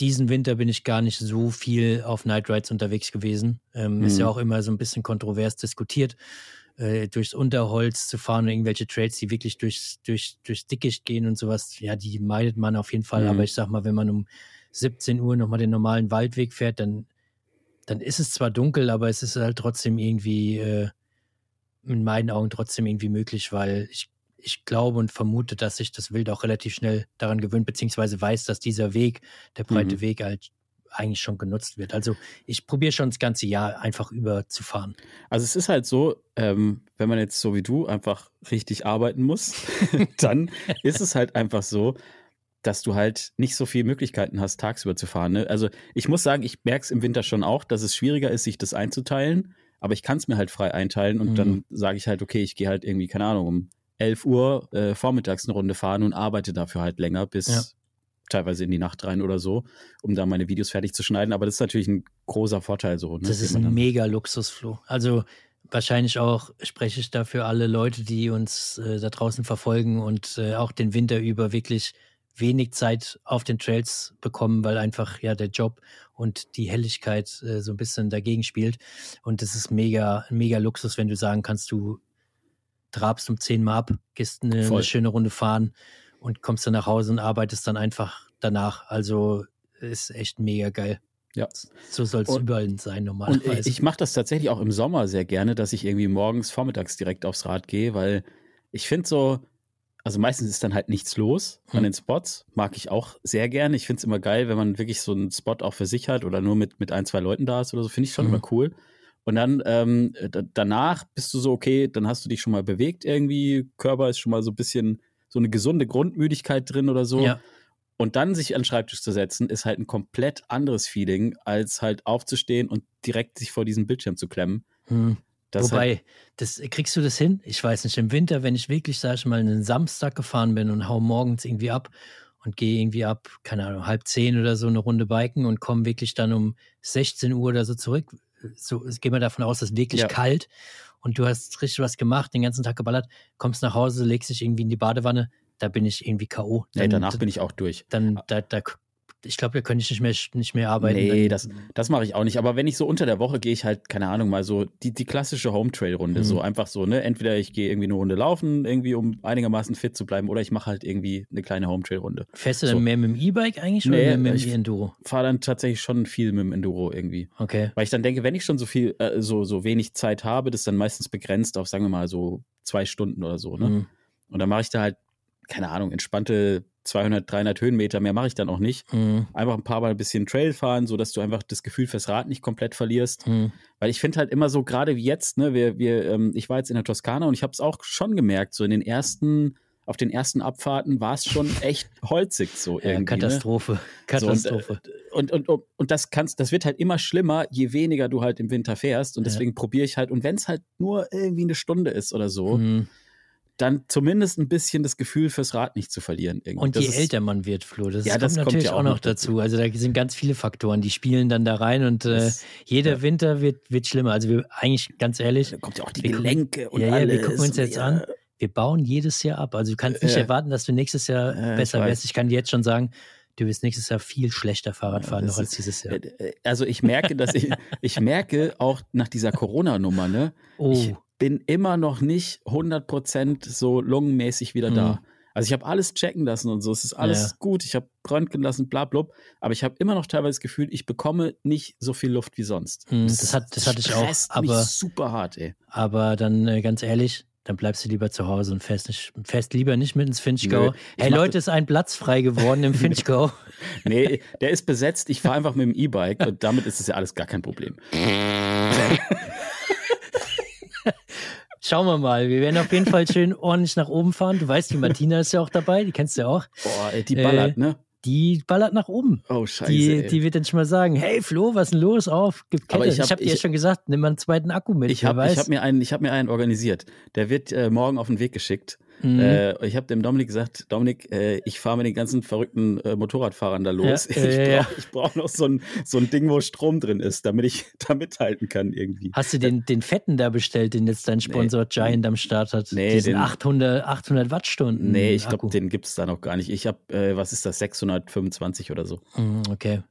diesen Winter bin ich gar nicht so viel auf Night Rides unterwegs gewesen. Ähm, mhm. Ist ja mhm. auch immer so ein bisschen kontrovers diskutiert, äh, durchs Unterholz zu fahren oder irgendwelche Trails, die wirklich durchs, durch, durchs Dickicht gehen und sowas. Ja, die meidet man auf jeden Fall. Mhm. Aber ich sag mal, wenn man um 17 Uhr nochmal den normalen Waldweg fährt, dann, dann ist es zwar dunkel, aber es ist halt trotzdem irgendwie, äh, in meinen Augen trotzdem irgendwie möglich, weil ich, ich glaube und vermute, dass sich das Wild auch relativ schnell daran gewöhnt, beziehungsweise weiß, dass dieser Weg, der breite mhm. Weg halt eigentlich schon genutzt wird. Also ich probiere schon das ganze Jahr einfach über zu fahren. Also es ist halt so, ähm, wenn man jetzt so wie du einfach richtig arbeiten muss, dann ist es halt einfach so, dass du halt nicht so viele Möglichkeiten hast, tagsüber zu fahren. Ne? Also ich muss sagen, ich merke es im Winter schon auch, dass es schwieriger ist, sich das einzuteilen. Aber ich kann es mir halt frei einteilen und mhm. dann sage ich halt, okay, ich gehe halt irgendwie, keine Ahnung, um 11 Uhr äh, vormittags eine Runde fahren und arbeite dafür halt länger bis ja. teilweise in die Nacht rein oder so, um da meine Videos fertig zu schneiden. Aber das ist natürlich ein großer Vorteil so. Ne? Das ist ein mega Luxusfloh. Also wahrscheinlich auch spreche ich da für alle Leute, die uns äh, da draußen verfolgen und äh, auch den Winter über wirklich wenig Zeit auf den Trails bekommen, weil einfach ja der Job und die Helligkeit äh, so ein bisschen dagegen spielt. Und das ist mega, mega Luxus, wenn du sagen kannst, du trabst um zehn Mal ab, gehst eine, eine, schöne Runde fahren und kommst dann nach Hause und arbeitest dann einfach danach. Also ist echt mega geil. Ja. So soll es überall sein normalerweise. Und ich mache das tatsächlich auch im Sommer sehr gerne, dass ich irgendwie morgens, vormittags direkt aufs Rad gehe, weil ich finde so, also meistens ist dann halt nichts los hm. an den Spots. Mag ich auch sehr gerne. Ich finde es immer geil, wenn man wirklich so einen Spot auch für sich hat oder nur mit, mit ein, zwei Leuten da ist oder so. Finde ich schon mhm. immer cool. Und dann ähm, danach bist du so, okay, dann hast du dich schon mal bewegt irgendwie. Körper ist schon mal so ein bisschen so eine gesunde Grundmüdigkeit drin oder so. Ja. Und dann sich an den Schreibtisch zu setzen, ist halt ein komplett anderes Feeling, als halt aufzustehen und direkt sich vor diesen Bildschirm zu klemmen. Hm. Das Wobei, halt das, kriegst du das hin? Ich weiß nicht, im Winter, wenn ich wirklich, sag ich mal, einen Samstag gefahren bin und hau morgens irgendwie ab und gehe irgendwie ab, keine Ahnung, halb zehn oder so eine Runde biken und komme wirklich dann um 16 Uhr oder so zurück. So, gehen wir davon aus, es ist wirklich ja. kalt und du hast richtig was gemacht, den ganzen Tag geballert, kommst nach Hause, legst dich irgendwie in die Badewanne, da bin ich irgendwie K.O. Nee, danach bin ich auch durch. Dann, da, da ich glaube, da könnte ich nicht mehr, nicht mehr arbeiten. Nee, das, das mache ich auch nicht. Aber wenn ich so unter der Woche gehe, ich halt, keine Ahnung, mal so die, die klassische Home-Trail-Runde. Mhm. So einfach so, ne? Entweder ich gehe irgendwie eine Runde laufen, irgendwie, um einigermaßen fit zu bleiben, oder ich mache halt irgendwie eine kleine Home-Trail-Runde. Fährst du dann so. mehr mit dem E-Bike eigentlich nee, oder mit dem Enduro? Ich fahre dann tatsächlich schon viel mit dem Enduro irgendwie. Okay. Weil ich dann denke, wenn ich schon so viel, äh, so, so wenig Zeit habe, das ist dann meistens begrenzt auf, sagen wir mal, so zwei Stunden oder so, ne? Mhm. Und dann mache ich da halt, keine Ahnung, entspannte 200, 300 Höhenmeter, mehr mache ich dann auch nicht. Mhm. Einfach ein paar Mal ein bisschen Trail fahren, sodass du einfach das Gefühl fürs Rad nicht komplett verlierst. Mhm. Weil ich finde halt immer so, gerade wie jetzt, ne, wir, wir, ähm, ich war jetzt in der Toskana und ich habe es auch schon gemerkt, so in den ersten, auf den ersten Abfahrten war es schon echt holzig so irgendwie. Ne? Katastrophe. Ne? Katastrophe. So, und, und, und, und, das kannst, das wird halt immer schlimmer, je weniger du halt im Winter fährst. Und deswegen ja. probiere ich halt, und wenn es halt nur irgendwie eine Stunde ist oder so, mhm dann zumindest ein bisschen das Gefühl fürs Rad nicht zu verlieren. Irgendwie. Und je ist, älter man wird, Flo, das, ja, das kommt natürlich ja auch, noch dazu. dazu. Also da sind ganz viele Faktoren, die spielen dann da rein und äh, jeder ja. Winter wird, wird schlimmer. Also wir eigentlich ganz ehrlich. Da kommt ja auch die Gelenke und ja, alles. Ja, wir gucken uns jetzt an. Wir bauen jedes Jahr ab. Also du kannst nicht erwarten, dass du nächstes Jahr besser wirst. Ich kann dir jetzt schon sagen, du wirst nächstes Jahr viel schlechter Fahrrad fahren ja, noch als dieses Jahr. Äh, äh, also ich merke, dass ich, ich merke auch nach dieser Corona-Nummer, ne? Oh. Ich, bin immer noch nicht 100% so lungenmäßig wieder mhm. da. Also ich habe alles checken lassen und so, es ist alles ja. gut, ich habe röntgen lassen, bla bla, aber ich habe immer noch teilweise das Gefühl, ich bekomme nicht so viel Luft wie sonst. Mhm, das, das, hat, das hatte ich auch, aber super hart, ey. Aber dann äh, ganz ehrlich, dann bleibst du lieber zu Hause und fährst, nicht, fährst lieber nicht mit ins Finchgau. Hey Leute, ist ein Platz frei geworden im Finchgau. nee, der ist besetzt. Ich fahre einfach mit dem E-Bike und damit ist es ja alles gar kein Problem. Schauen wir mal. Wir werden auf jeden Fall schön ordentlich nach oben fahren. Du weißt, die Martina ist ja auch dabei, die kennst du ja auch. Boah, ey, die ballert, äh, ne? Die ballert nach oben. Oh, scheiße. Die, die wird dann schon mal sagen: Hey Flo, was ist denn los? Auf, gib Kette. Aber ich habe hab dir ja schon gesagt, nimm mal einen zweiten Akku mit. Ich habe hab mir, einen, hab mir einen organisiert. Der wird äh, morgen auf den Weg geschickt. Mhm. Äh, ich habe dem Dominik gesagt, Dominik, äh, ich fahre mit den ganzen verrückten äh, Motorradfahrern da los. Ja, ich brauche brauch noch so ein, so ein Ding, wo Strom drin ist, damit ich da mithalten kann irgendwie. Hast du den, den fetten da bestellt, den jetzt dein Sponsor nee. Giant am Start hat? Nee, Diesen den 800, 800 Wattstunden. Nee, ich glaube, den gibt es da noch gar nicht. Ich habe, äh, was ist das, 625 oder so. Mhm, okay.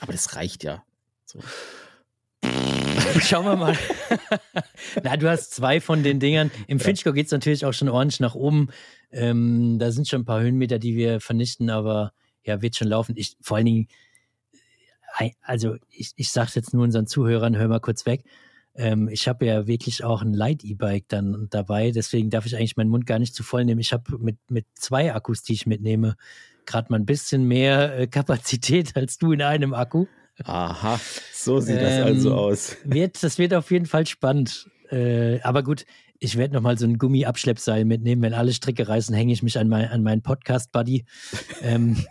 Aber das reicht ja. So. Schauen wir mal. Na, du hast zwei von den Dingern. Im ja. Finchgau geht es natürlich auch schon ordentlich nach oben. Ähm, da sind schon ein paar Höhenmeter, die wir vernichten, aber ja, wird schon laufen. Ich, vor allen Dingen, äh, also ich, ich sage jetzt nur unseren Zuhörern, hör mal kurz weg. Ähm, ich habe ja wirklich auch ein Light-E-Bike dann dabei, deswegen darf ich eigentlich meinen Mund gar nicht zu voll nehmen. Ich habe mit, mit zwei Akkus, die ich mitnehme, gerade mal ein bisschen mehr äh, Kapazität als du in einem Akku. Aha, so sieht ähm, das also aus. Wird, das wird auf jeden Fall spannend. Äh, aber gut, ich werde nochmal so ein Gummi-Abschleppseil mitnehmen. Wenn alle Stricke reißen, hänge ich mich an, mein, an meinen Podcast-Buddy. ähm,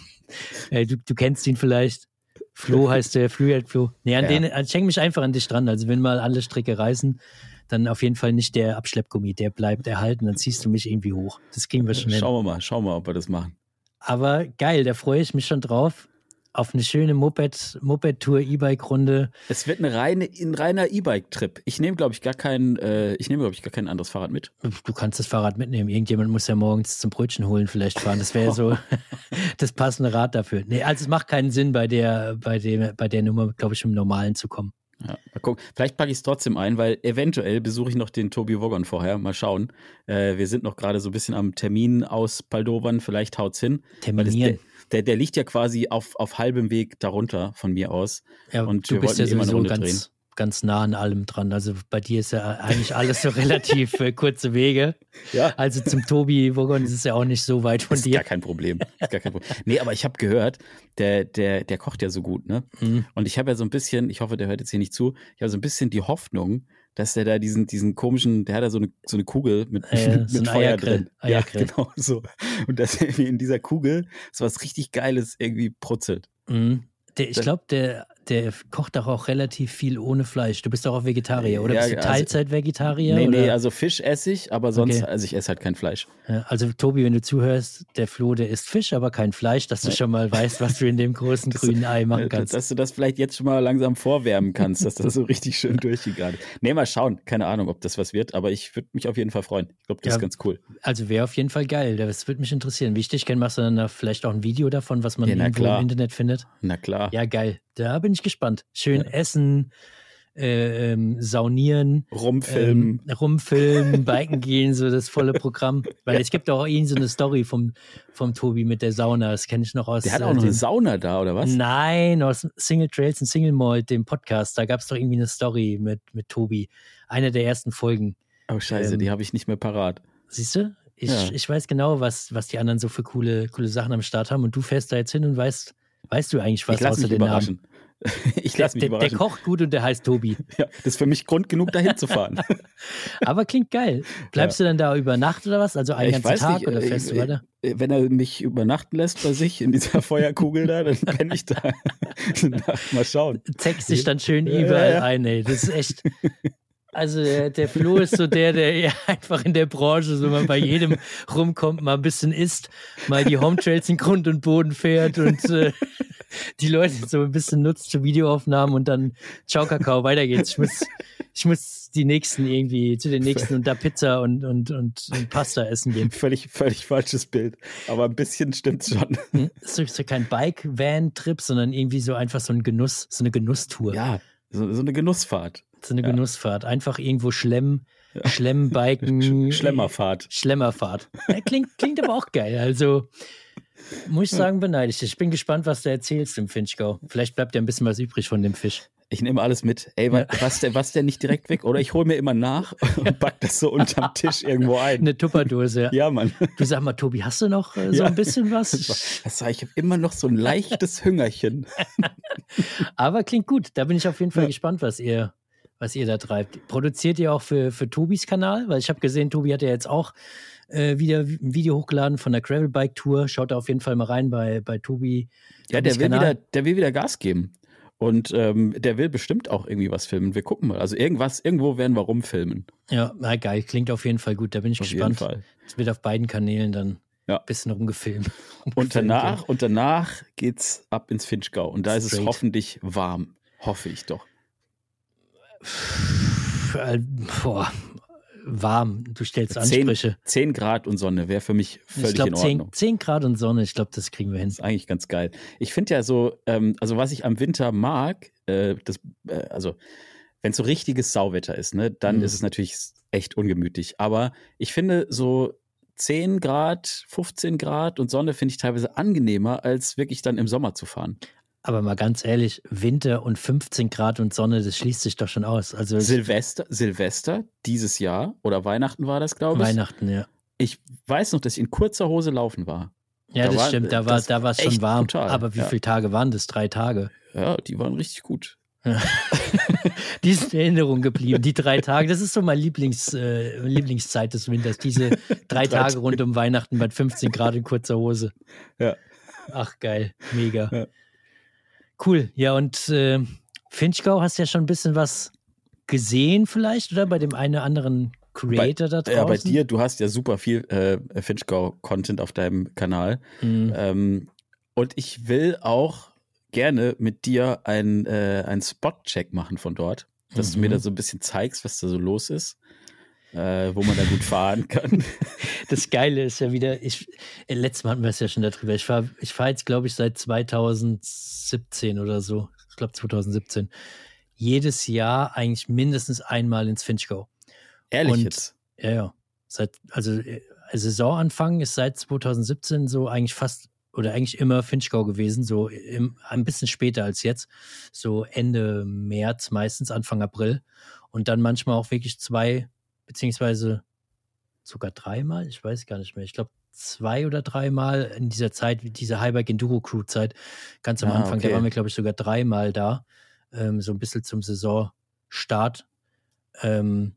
äh, du, du kennst ihn vielleicht. Flo heißt der, Fluid Flo. Nee, an ja. den, ich hänge mich einfach an dich dran. Also wenn mal alle Stricke reißen, dann auf jeden Fall nicht der Abschleppgummi, der bleibt erhalten, dann ziehst du mich irgendwie hoch. Das kriegen wir schon hin. Schauen wir mal, schauen wir mal, ob wir das machen. Aber geil, da freue ich mich schon drauf auf eine schöne Moped, Moped-Tour, E-Bike-Runde. Es wird eine reine, ein reiner E-Bike-Trip. Ich nehme, glaube ich, gar kein, äh, ich nehme, glaube ich, gar kein anderes Fahrrad mit. Du kannst das Fahrrad mitnehmen. Irgendjemand muss ja morgens zum Brötchen holen vielleicht fahren. Das wäre so das passende Rad dafür. Nee, also es macht keinen Sinn, bei der, bei dem, bei der Nummer, glaube ich, im Normalen zu kommen. Ja, mal gucken. Vielleicht packe ich es trotzdem ein, weil eventuell besuche ich noch den Tobi Woggon vorher. Mal schauen. Äh, wir sind noch gerade so ein bisschen am Termin aus Paldovern. Vielleicht haut's hin. Terminieren der, der liegt ja quasi auf, auf halbem Weg darunter von mir aus. Ja, und du bist ja sowieso ganz, drehen. ganz nah an allem dran. Also bei dir ist ja eigentlich alles so relativ äh, kurze Wege. Ja. Also zum Tobi Wogon ist es ja auch nicht so weit von ist dir. Gar kein Problem. Ist gar kein Problem. Nee, aber ich habe gehört, der, der, der kocht ja so gut, ne? Mhm. Und ich habe ja so ein bisschen, ich hoffe, der hört jetzt hier nicht zu, ich habe so ein bisschen die Hoffnung, dass der da diesen, diesen komischen, der hat da so eine, so eine Kugel mit, ja, mit, so mit Feuer Eiergrill, drin. Eiergrill. Ja, genau so. Und dass er in dieser Kugel so was richtig Geiles irgendwie brutzelt. Mhm. Der, ich glaube, der, der kocht doch auch relativ viel ohne Fleisch. Du bist doch auch Vegetarier, oder? Ja, bist du also Teilzeit-Vegetarier? Nee, oder? nee, also Fisch esse ich, aber sonst, okay. also ich esse halt kein Fleisch. Ja, also Tobi, wenn du zuhörst, der Flo, der isst Fisch, aber kein Fleisch, dass du schon mal weißt, was du in dem großen grünen Ei machen kannst. Dass du das vielleicht jetzt schon mal langsam vorwärmen kannst, dass das so richtig schön durchgeht gerade. Nee, mal schauen. Keine Ahnung, ob das was wird, aber ich würde mich auf jeden Fall freuen. Ich glaube, das ja, ist ganz cool. Also wäre auf jeden Fall geil. Das würde mich interessieren. Wie ich dich kenne, machst du dann vielleicht auch ein Video davon, was man ja, irgendwo im Internet findet? Na klar. Ja, geil. Da bin ich gespannt. Schön ja. essen, äh, ähm, saunieren, rumfilmen, ähm, rumfilmen, biken gehen, so das volle Programm. Weil ja. es gibt auch ihn so eine Story vom, vom Tobi mit der Sauna. Das kenne ich noch aus. Der hat auch äh, noch eine Sauna da, oder was? Nein, aus Single Trails und Single Malt, dem Podcast. Da gab es doch irgendwie eine Story mit, mit Tobi. Eine der ersten Folgen. Oh, Scheiße, ähm, die habe ich nicht mehr parat. Siehst du? Ich, ja. ich weiß genau, was, was die anderen so für coole, coole Sachen am Start haben. Und du fährst da jetzt hin und weißt, Weißt du eigentlich was ich außer den überraschen. Namen? Ich lasse mich der, überraschen. Der kocht gut und der heißt Tobi. Ja, das ist für mich Grund genug, dahin zu fahren. Aber klingt geil. Bleibst ja. du dann da über Nacht oder was? Also einen ich ganzen Tag nicht, oder fährst ich, du weiter? Wenn er mich übernachten lässt bei sich in dieser Feuerkugel da, dann penne ich da. Mal schauen. Zeckst dich dann schön überall ja, ja. ein, ey. Das ist echt. Also der, der Flo ist so der, der einfach in der Branche so mal bei jedem rumkommt, mal ein bisschen isst, mal die Home Trails in Grund und Boden fährt und äh, die Leute so ein bisschen nutzt für Videoaufnahmen und dann ciao Kakao, weiter geht's. Ich muss, ich muss die nächsten irgendwie zu den nächsten und da Pizza und, und, und, und Pasta essen gehen. Völlig, völlig falsches Bild, aber ein bisschen stimmt's schon. Hm? Das ist so kein Bike-Van-Trip, sondern irgendwie so einfach so ein Genuss, so eine Genusstour. Ja, so, so eine Genussfahrt. So eine ja. Genussfahrt. Einfach irgendwo schlemmen, ja. Schlemmbiken. Schlemmerfahrt. Schlemmerfahrt. Ja, klingt, klingt aber auch geil. Also muss ich sagen, beneide ich dich. Ich bin gespannt, was du erzählst im Finchgau. Vielleicht bleibt ja ein bisschen was übrig von dem Fisch. Ich nehme alles mit. Ey, was, der, was der nicht direkt weg? Oder ich hole mir immer nach und pack das so unterm Tisch irgendwo ein. Eine Tupperdose. Ja, Mann. Du sag mal, Tobi, hast du noch äh, so ja. ein bisschen was? Das war, ich habe immer noch so ein leichtes Hüngerchen. Aber klingt gut. Da bin ich auf jeden Fall ja. gespannt, was ihr was ihr da treibt. Produziert ihr auch für, für Tobis Kanal? Weil ich habe gesehen, Tobi hat ja jetzt auch äh, wieder ein Video hochgeladen von der Gravelbike Tour. Schaut da auf jeden Fall mal rein bei, bei Tobi. Ja, der will, wieder, der will wieder Gas geben. Und ähm, der will bestimmt auch irgendwie was filmen. Wir gucken mal. Also irgendwas, irgendwo werden wir rumfilmen. Ja, na geil. Klingt auf jeden Fall gut. Da bin ich auf gespannt. Jeden Fall. Es wird auf beiden Kanälen dann ja. ein bisschen rumgefilmt. Und danach, und danach geht's ab ins Finchgau. Und da Straight. ist es hoffentlich warm. Hoffe ich doch. Äh, boah, warm. Du stellst Ansprüche. 10, 10 Grad und Sonne wäre für mich völlig ich glaub, in Ordnung. 10, 10 Grad und Sonne, ich glaube, das kriegen wir hin. Das ist eigentlich ganz geil. Ich finde ja so, ähm, also was ich am Winter mag, äh, das, äh, also wenn es so richtiges Sauwetter ist, ne, dann mhm. ist es natürlich echt ungemütlich. Aber ich finde so 10 Grad, 15 Grad und Sonne finde ich teilweise angenehmer, als wirklich dann im Sommer zu fahren. Aber mal ganz ehrlich, Winter und 15 Grad und Sonne, das schließt sich doch schon aus. Also Silvester, Silvester dieses Jahr oder Weihnachten war das, glaube ich. Weihnachten, ja. Ich weiß noch, dass ich in kurzer Hose laufen war. Ja, da das war, stimmt. Da war, da es schon warm. Brutal, aber wie ja. viele Tage waren das? Drei Tage. Ja, die waren richtig gut. die sind in Erinnerung geblieben. Die drei Tage, das ist so meine Lieblings, äh, Lieblingszeit des Winters. Diese drei, drei Tage rund um Weihnachten bei 15 Grad in kurzer Hose. Ja. Ach, geil. Mega. Ja. Cool. Ja, und äh, Finchgau, hast ja schon ein bisschen was gesehen, vielleicht, oder? Bei dem einen oder anderen Creator bei, da draußen? Ja, bei dir, du hast ja super viel äh, Finchgau-Content auf deinem Kanal. Mhm. Ähm, und ich will auch gerne mit dir einen äh, Spot-Check machen von dort, dass mhm. du mir da mhm. so ein bisschen zeigst, was da so los ist. Äh, wo man da gut fahren kann. Das Geile ist ja wieder, ich, äh, letztes Mal hatten wir es ja schon darüber. Ich fahre ich fahr jetzt, glaube ich, seit 2017 oder so. Ich glaube 2017. Jedes Jahr eigentlich mindestens einmal ins Finchgau. Ehrlich Und, jetzt? Ja, ja. Seit, also äh, Saisonanfang ist seit 2017 so eigentlich fast oder eigentlich immer Finchgau gewesen, so im, ein bisschen später als jetzt, so Ende März, meistens Anfang April. Und dann manchmal auch wirklich zwei, beziehungsweise sogar dreimal, ich weiß gar nicht mehr. Ich glaube, zwei oder dreimal in dieser Zeit, diese Highbike Enduro Crew Zeit, ganz am ah, Anfang, okay. da waren wir, glaube ich, sogar dreimal da, ähm, so ein bisschen zum Saisonstart. Ähm,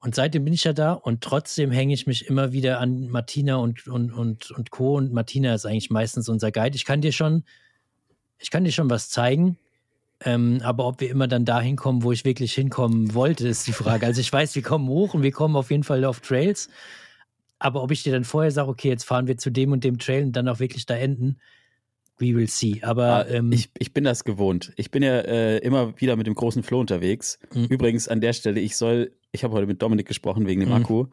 und seitdem bin ich ja da und trotzdem hänge ich mich immer wieder an Martina und, und, und, und Co. Und Martina ist eigentlich meistens unser Guide. Ich kann dir schon, ich kann dir schon was zeigen. Ähm, aber ob wir immer dann dahin kommen, wo ich wirklich hinkommen wollte, ist die Frage. Also ich weiß, wir kommen hoch und wir kommen auf jeden Fall auf Trails. Aber ob ich dir dann vorher sage, okay, jetzt fahren wir zu dem und dem Trail und dann auch wirklich da enden, we will see. Aber ah, ähm, ich, ich bin das gewohnt. Ich bin ja äh, immer wieder mit dem großen Floh unterwegs. Mhm. Übrigens an der Stelle, ich soll ich habe heute mit Dominik gesprochen wegen dem mhm. Akku.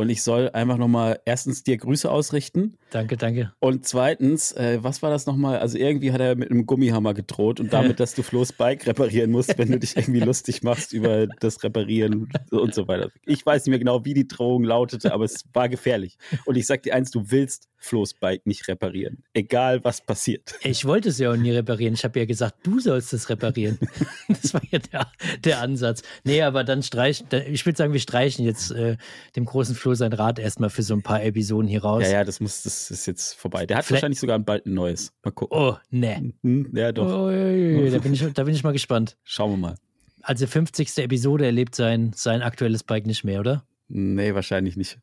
Und ich soll einfach nochmal erstens dir Grüße ausrichten. Danke, danke. Und zweitens, äh, was war das nochmal? Also irgendwie hat er mit einem Gummihammer gedroht und damit, dass du Flo's Bike reparieren musst, wenn du dich irgendwie lustig machst über das Reparieren und so weiter. Ich weiß nicht mehr genau, wie die Drohung lautete, aber es war gefährlich. Und ich sag dir eins, du willst Flo's Bike nicht reparieren. Egal, was passiert. Ich wollte es ja auch nie reparieren. Ich habe ja gesagt, du sollst es reparieren. das war ja der, der Ansatz. Nee, aber dann streichen, ich würde sagen, wir streichen jetzt äh, dem großen Flo sein Rad erstmal für so ein paar Episoden hier raus. Ja, ja, das muss, das ist jetzt vorbei. Der hat Vielleicht, wahrscheinlich sogar bald ein neues. Mal gucken. Oh, ne. Ja, doch. Oh, da, bin ich, da bin ich mal gespannt. Schauen wir mal. Also 50. Episode erlebt sein, sein aktuelles Bike nicht mehr, oder? Nee, wahrscheinlich nicht.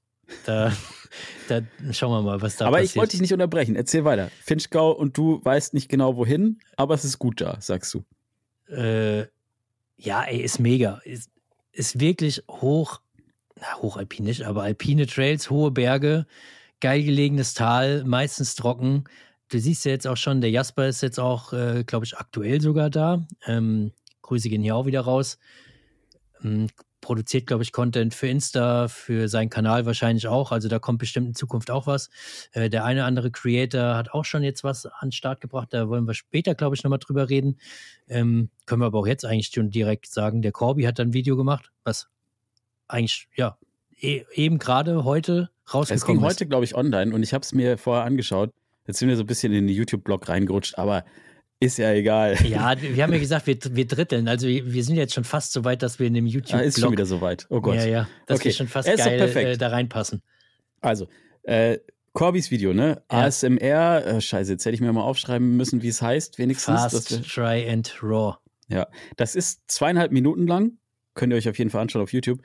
Da, da schauen wir mal, was da aber passiert. Aber ich wollte dich nicht unterbrechen. Erzähl weiter. Finchgau und du weißt nicht genau wohin, aber es ist gut da, sagst du. Äh, ja, ey, ist mega. Ist, ist wirklich hoch, na, hochalpinisch, aber alpine Trails, hohe Berge, geil gelegenes Tal, meistens trocken. Du siehst ja jetzt auch schon, der Jasper ist jetzt auch, äh, glaube ich, aktuell sogar da. Ähm, Grüße gehen hier auch wieder raus. Ähm, produziert, glaube ich, Content für Insta, für seinen Kanal wahrscheinlich auch. Also da kommt bestimmt in Zukunft auch was. Äh, der eine oder andere Creator hat auch schon jetzt was an den Start gebracht. Da wollen wir später, glaube ich, nochmal drüber reden. Ähm, können wir aber auch jetzt eigentlich schon direkt sagen. Der Corby hat dann ein Video gemacht, was eigentlich, ja, e eben gerade heute rausgekommen ist. Es ging ist. heute, glaube ich, online und ich habe es mir vorher angeschaut. Jetzt sind wir so ein bisschen in den YouTube-Blog reingerutscht, aber ist ja egal. Ja, wir haben ja gesagt, wir, wir dritteln. Also wir sind jetzt schon fast so weit, dass wir in dem YouTube. Ah, ist schon wieder so weit. Oh Gott. Ja, ja. Dass okay. wir schon fast geil äh, da reinpassen. Also, äh, Corbys Video, ne? Ja. ASMR, äh, scheiße, jetzt hätte ich mir mal aufschreiben müssen, wie es heißt, wenigstens. Fast, Try and Raw. Ja, das ist zweieinhalb Minuten lang. Könnt ihr euch auf jeden Fall anschauen auf YouTube.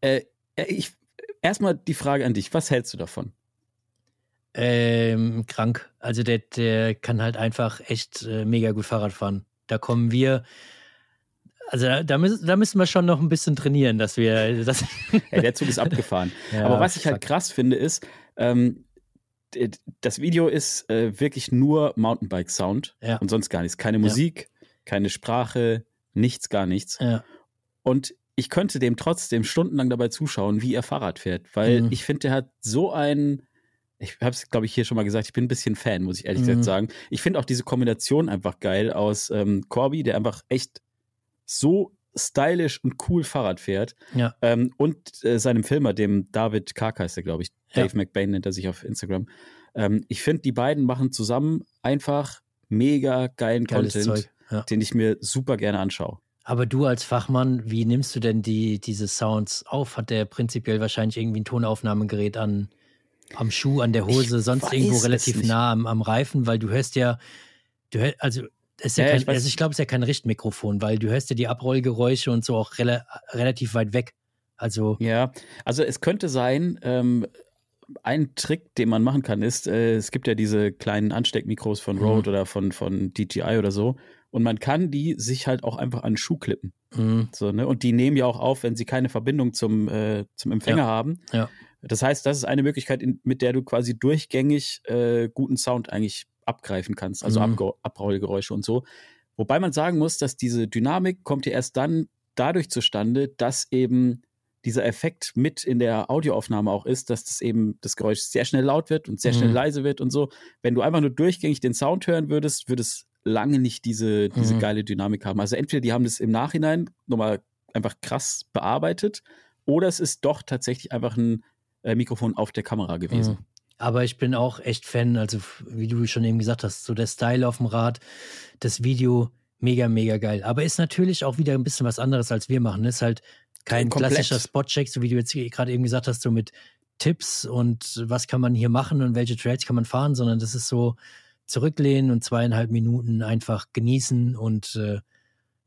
Äh, äh ich, erstmal die Frage an dich, was hältst du davon? Ähm, krank. Also der, der kann halt einfach echt äh, mega gut Fahrrad fahren. Da kommen wir. Also da, da, müssen, da müssen wir schon noch ein bisschen trainieren, dass wir. Dass ja, der Zug ist abgefahren. Ja, Aber was ich halt krass finde, ist, ähm, das Video ist äh, wirklich nur Mountainbike-Sound ja. und sonst gar nichts. Keine Musik, keine Sprache, nichts, gar nichts. Und ich könnte dem trotzdem stundenlang dabei zuschauen, wie er Fahrrad fährt, weil mhm. ich finde, der hat so einen ich habe es, glaube ich, hier schon mal gesagt, ich bin ein bisschen Fan, muss ich ehrlich mhm. sagen. Ich finde auch diese Kombination einfach geil aus ähm, Corby, der einfach echt so stylisch und cool Fahrrad fährt. Ja. Ähm, und äh, seinem Filmer, dem David Kark heißt er, glaube ich. Dave ja. McBain nennt er sich auf Instagram. Ähm, ich finde, die beiden machen zusammen einfach mega geilen Geiles Content, ja. den ich mir super gerne anschaue. Aber du als Fachmann, wie nimmst du denn die, diese Sounds auf? Hat der prinzipiell wahrscheinlich irgendwie ein Tonaufnahmegerät an, am Schuh, an der Hose, ich sonst irgendwo relativ nah am, am Reifen? Weil du hörst ja, du hörst, also ist ja, ja kein, ich, also ich glaube, es ist ja kein Richtmikrofon, weil du hörst ja die Abrollgeräusche und so auch rela relativ weit weg. Also ja, also es könnte sein, ähm, ein Trick, den man machen kann, ist, äh, es gibt ja diese kleinen Ansteckmikros von Rode mhm. oder von, von DJI oder so. Und man kann die sich halt auch einfach an den Schuh klippen. Mhm. So, ne? Und die nehmen ja auch auf, wenn sie keine Verbindung zum, äh, zum Empfänger ja. haben. Ja. Das heißt, das ist eine Möglichkeit, in, mit der du quasi durchgängig äh, guten Sound eigentlich abgreifen kannst, also mhm. Ab Abrollgeräusche und so. Wobei man sagen muss, dass diese Dynamik kommt ja erst dann dadurch zustande, dass eben dieser Effekt mit in der Audioaufnahme auch ist, dass das eben das Geräusch sehr schnell laut wird und sehr schnell mhm. leise wird und so. Wenn du einfach nur durchgängig den Sound hören würdest, würde es lange nicht diese, diese mhm. geile Dynamik haben. Also entweder die haben das im Nachhinein nochmal einfach krass bearbeitet oder es ist doch tatsächlich einfach ein äh, Mikrofon auf der Kamera gewesen. Mhm. Aber ich bin auch echt Fan, also wie du schon eben gesagt hast, so der Style auf dem Rad, das Video, mega, mega geil. Aber ist natürlich auch wieder ein bisschen was anderes, als wir machen. Ist halt kein Komplett. klassischer Spotcheck, so wie du jetzt gerade eben gesagt hast, so mit Tipps und was kann man hier machen und welche Trails kann man fahren, sondern das ist so zurücklehnen und zweieinhalb Minuten einfach genießen und äh,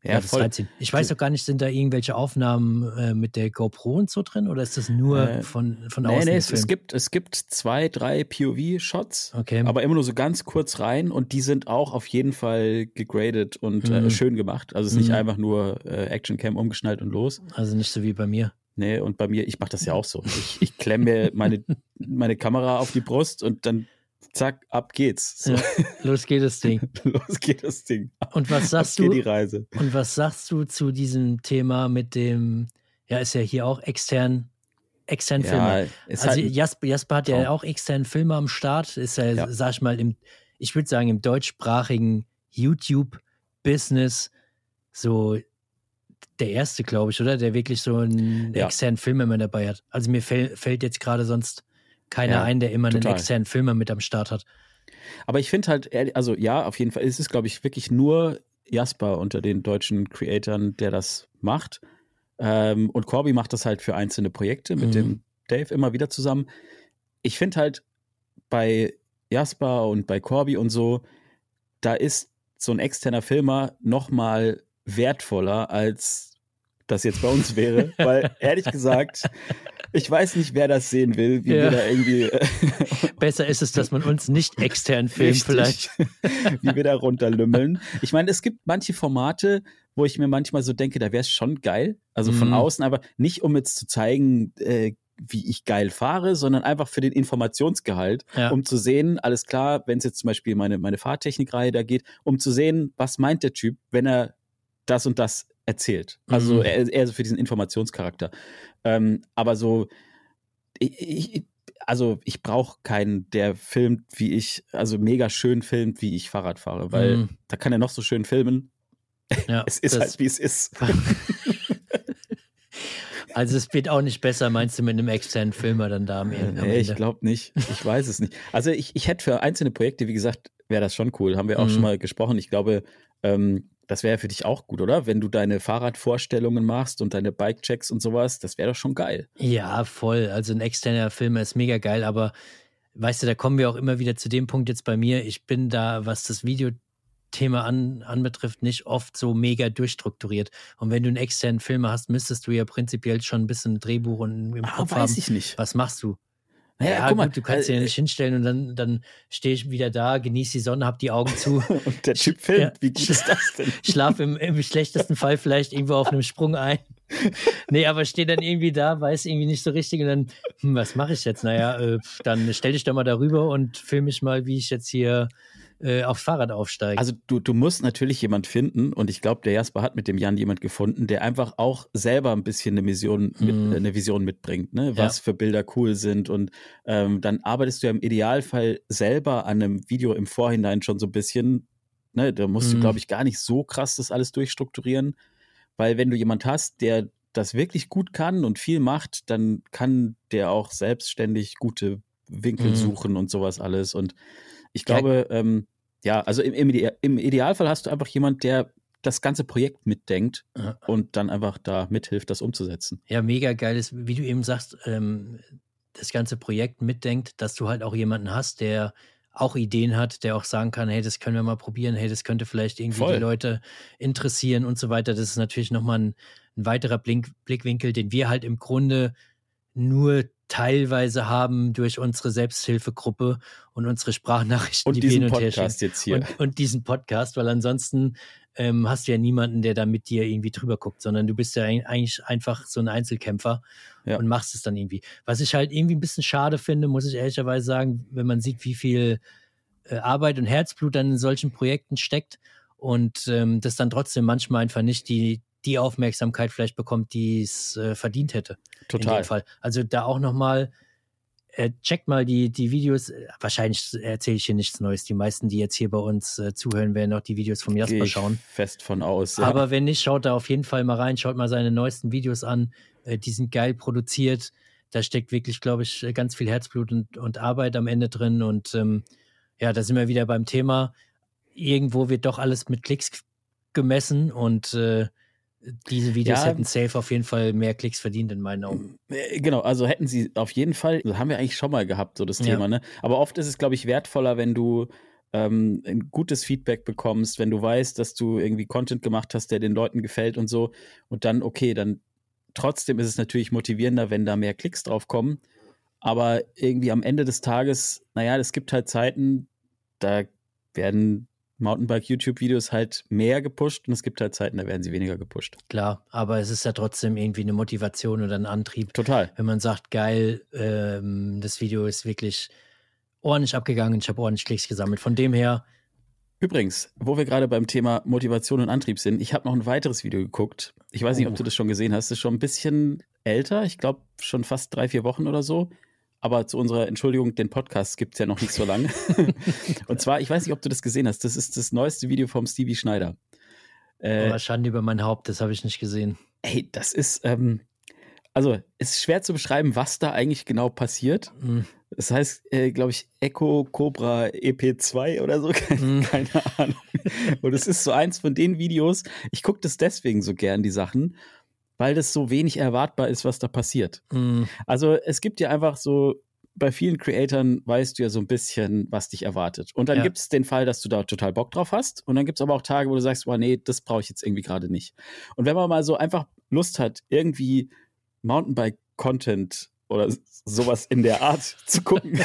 ja, voll. Reinziehen. Ich weiß doch gar nicht, sind da irgendwelche Aufnahmen äh, mit der GoPro und so drin oder ist das nur äh, von, von außen? Nee, nee, es, es, gibt, es gibt zwei, drei POV-Shots, okay. aber immer nur so ganz kurz rein und die sind auch auf jeden Fall gegradet und äh, mhm. äh, schön gemacht. Also es ist nicht mhm. einfach nur äh, Actioncam umgeschnallt und los. Also nicht so wie bei mir. Nee, und bei mir, ich mache das ja auch so. Ich, ich klemme mir meine, meine Kamera auf die Brust und dann zack, ab geht's. So. Ja, los geht das Ding. los geht das Ding. Und was sagst du? die Reise. Und was sagst du zu diesem Thema mit dem, ja, ist ja hier auch extern, extern ja, Filme. Also halt Jasper, Jasper hat ja auch externen Filme am Start, ist ja, ja. sag ich mal, im, ich würde sagen, im deutschsprachigen YouTube-Business so der erste, glaube ich, oder? Der wirklich so einen ja. externen Film immer dabei hat. Also mir fällt, fällt jetzt gerade sonst keiner ja, ein, der immer total. einen externen Filmer mit am Start hat. Aber ich finde halt, also ja, auf jeden Fall, es ist, glaube ich, wirklich nur Jasper unter den deutschen Creatoren, der das macht. Ähm, und Corby macht das halt für einzelne Projekte mit mhm. dem Dave immer wieder zusammen. Ich finde halt bei Jasper und bei Corby und so, da ist so ein externer Filmer noch mal wertvoller als das jetzt bei uns wäre, weil ehrlich gesagt, ich weiß nicht, wer das sehen will, wie ja. wir da irgendwie. Äh, Besser ist es, dass man uns nicht extern filmt, vielleicht. wie wir da runterlümmeln. Ich meine, es gibt manche Formate, wo ich mir manchmal so denke, da wäre es schon geil. Also von mhm. außen, aber nicht um jetzt zu zeigen, äh, wie ich geil fahre, sondern einfach für den Informationsgehalt, ja. um zu sehen, alles klar, wenn es jetzt zum Beispiel meine, meine Fahrtechnikreihe da geht, um zu sehen, was meint der Typ, wenn er das und das erzählt. Also mhm. eher, so für diesen Informationscharakter. Ähm, aber so, ich, ich, also ich brauche keinen, der filmt, wie ich, also mega schön filmt, wie ich Fahrrad fahre, weil mhm. da kann er noch so schön filmen. Ja, es ist halt, wie es ist. Also es wird auch nicht besser, meinst du, mit einem externen Filmer dann da am Ende? Nee, ich glaube nicht. Ich weiß es nicht. Also ich, ich hätte für einzelne Projekte, wie gesagt, wäre das schon cool. Haben wir auch mhm. schon mal gesprochen. Ich glaube, ähm, das wäre für dich auch gut, oder? Wenn du deine Fahrradvorstellungen machst und deine Bike-Checks und sowas, das wäre doch schon geil. Ja, voll. Also ein externer Film ist mega geil, aber weißt du, da kommen wir auch immer wieder zu dem Punkt jetzt bei mir. Ich bin da, was das Videothema an, anbetrifft, nicht oft so mega durchstrukturiert. Und wenn du einen externen Filmer hast, müsstest du ja prinzipiell schon ein bisschen Drehbuch und im ah, Kopf weiß haben. ich nicht. Was machst du? Naja, ja, guck mal, gut, du kannst äh, dich ja nicht hinstellen und dann, dann stehe ich wieder da, genieße die Sonne, hab die Augen zu. und der Typ filmt, ja, wie gut ist das denn? Schlaf im, im schlechtesten Fall vielleicht irgendwo auf einem Sprung ein. nee, aber stehe dann irgendwie da, weiß irgendwie nicht so richtig und dann, hm, was mache ich jetzt? Naja, äh, dann stell dich doch mal darüber und film mich mal, wie ich jetzt hier äh, aufs Fahrrad aufsteigt. Also du, du musst natürlich jemand finden und ich glaube, der Jasper hat mit dem Jan jemand gefunden, der einfach auch selber ein bisschen eine Vision, mit, mhm. eine Vision mitbringt, ne? was ja. für Bilder cool sind und ähm, dann arbeitest du ja im Idealfall selber an einem Video im Vorhinein schon so ein bisschen, ne? da musst mhm. du glaube ich gar nicht so krass das alles durchstrukturieren, weil wenn du jemand hast, der das wirklich gut kann und viel macht, dann kann der auch selbstständig gute Winkel mhm. suchen und sowas alles und ich glaube, ja. ähm, Ja, also im, im, im Idealfall hast du einfach jemand, der das ganze Projekt mitdenkt ja. und dann einfach da mithilft, das umzusetzen. Ja, mega geil ist, wie du eben sagst, ähm, das ganze Projekt mitdenkt, dass du halt auch jemanden hast, der auch Ideen hat, der auch sagen kann, hey, das können wir mal probieren, hey, das könnte vielleicht irgendwie Voll. die Leute interessieren und so weiter. Das ist natürlich nochmal ein, ein weiterer Blink, Blickwinkel, den wir halt im Grunde nur teilweise haben durch unsere Selbsthilfegruppe und unsere Sprachnachrichten, und die diesen wir hin und Podcast jetzt hier. Und, und, diesen Podcast, weil ansonsten ähm, hast du ja niemanden, der da mit dir irgendwie drüber guckt, sondern du bist ja eigentlich einfach so ein Einzelkämpfer ja. und machst es dann irgendwie. Was ich halt irgendwie ein bisschen schade finde, muss ich ehrlicherweise sagen, wenn man sieht, wie viel äh, Arbeit und Herzblut dann in solchen Projekten steckt und ähm, das dann trotzdem manchmal einfach nicht die, die Aufmerksamkeit vielleicht bekommt, die es äh, verdient hätte. Total. In dem Fall. Also da auch nochmal, äh, checkt mal die, die Videos. Wahrscheinlich erzähle ich hier nichts Neues. Die meisten, die jetzt hier bei uns äh, zuhören, werden auch die Videos vom Jasper schauen. Fest von aus. Ja. Aber wenn nicht, schaut da auf jeden Fall mal rein. Schaut mal seine neuesten Videos an. Äh, die sind geil produziert. Da steckt wirklich, glaube ich, ganz viel Herzblut und, und Arbeit am Ende drin. Und ähm, ja, da sind wir wieder beim Thema. Irgendwo wird doch alles mit Klicks gemessen und äh, diese Videos ja, hätten safe auf jeden Fall mehr Klicks verdient in meinen Augen. Äh, genau, also hätten sie auf jeden Fall, das haben wir eigentlich schon mal gehabt, so das ja. Thema, ne? Aber oft ist es, glaube ich, wertvoller, wenn du ähm, ein gutes Feedback bekommst, wenn du weißt, dass du irgendwie Content gemacht hast, der den Leuten gefällt und so. Und dann, okay, dann trotzdem ist es natürlich motivierender, wenn da mehr Klicks drauf kommen. Aber irgendwie am Ende des Tages, naja, es gibt halt Zeiten, da werden Mountainbike-YouTube-Videos halt mehr gepusht und es gibt halt Zeiten, da werden sie weniger gepusht. Klar, aber es ist ja trotzdem irgendwie eine Motivation oder ein Antrieb. Total. Wenn man sagt, geil, ähm, das Video ist wirklich ordentlich abgegangen, ich habe ordentlich Klicks gesammelt. Von dem her. Übrigens, wo wir gerade beim Thema Motivation und Antrieb sind, ich habe noch ein weiteres Video geguckt. Ich weiß nicht, ob oh. du das schon gesehen hast. Das ist schon ein bisschen älter. Ich glaube, schon fast drei, vier Wochen oder so. Aber zu unserer Entschuldigung, den Podcast gibt es ja noch nicht so lange. und zwar, ich weiß nicht, ob du das gesehen hast, das ist das neueste Video vom Stevie Schneider. Äh, oh, Schande über mein Haupt, das habe ich nicht gesehen. Ey, das ist, ähm, also es ist schwer zu beschreiben, was da eigentlich genau passiert. Mhm. Das heißt, äh, glaube ich, Echo Cobra EP2 oder so, keine, mhm. keine Ahnung. Und es ist so eins von den Videos, ich gucke das deswegen so gern, die Sachen, weil das so wenig erwartbar ist, was da passiert. Mhm. Also es gibt ja einfach so, bei vielen Creatoren weißt du ja so ein bisschen, was dich erwartet. Und dann ja. gibt es den Fall, dass du da total Bock drauf hast. Und dann gibt es aber auch Tage, wo du sagst, boah, nee, das brauche ich jetzt irgendwie gerade nicht. Und wenn man mal so einfach Lust hat, irgendwie Mountainbike-Content oder sowas in der Art zu gucken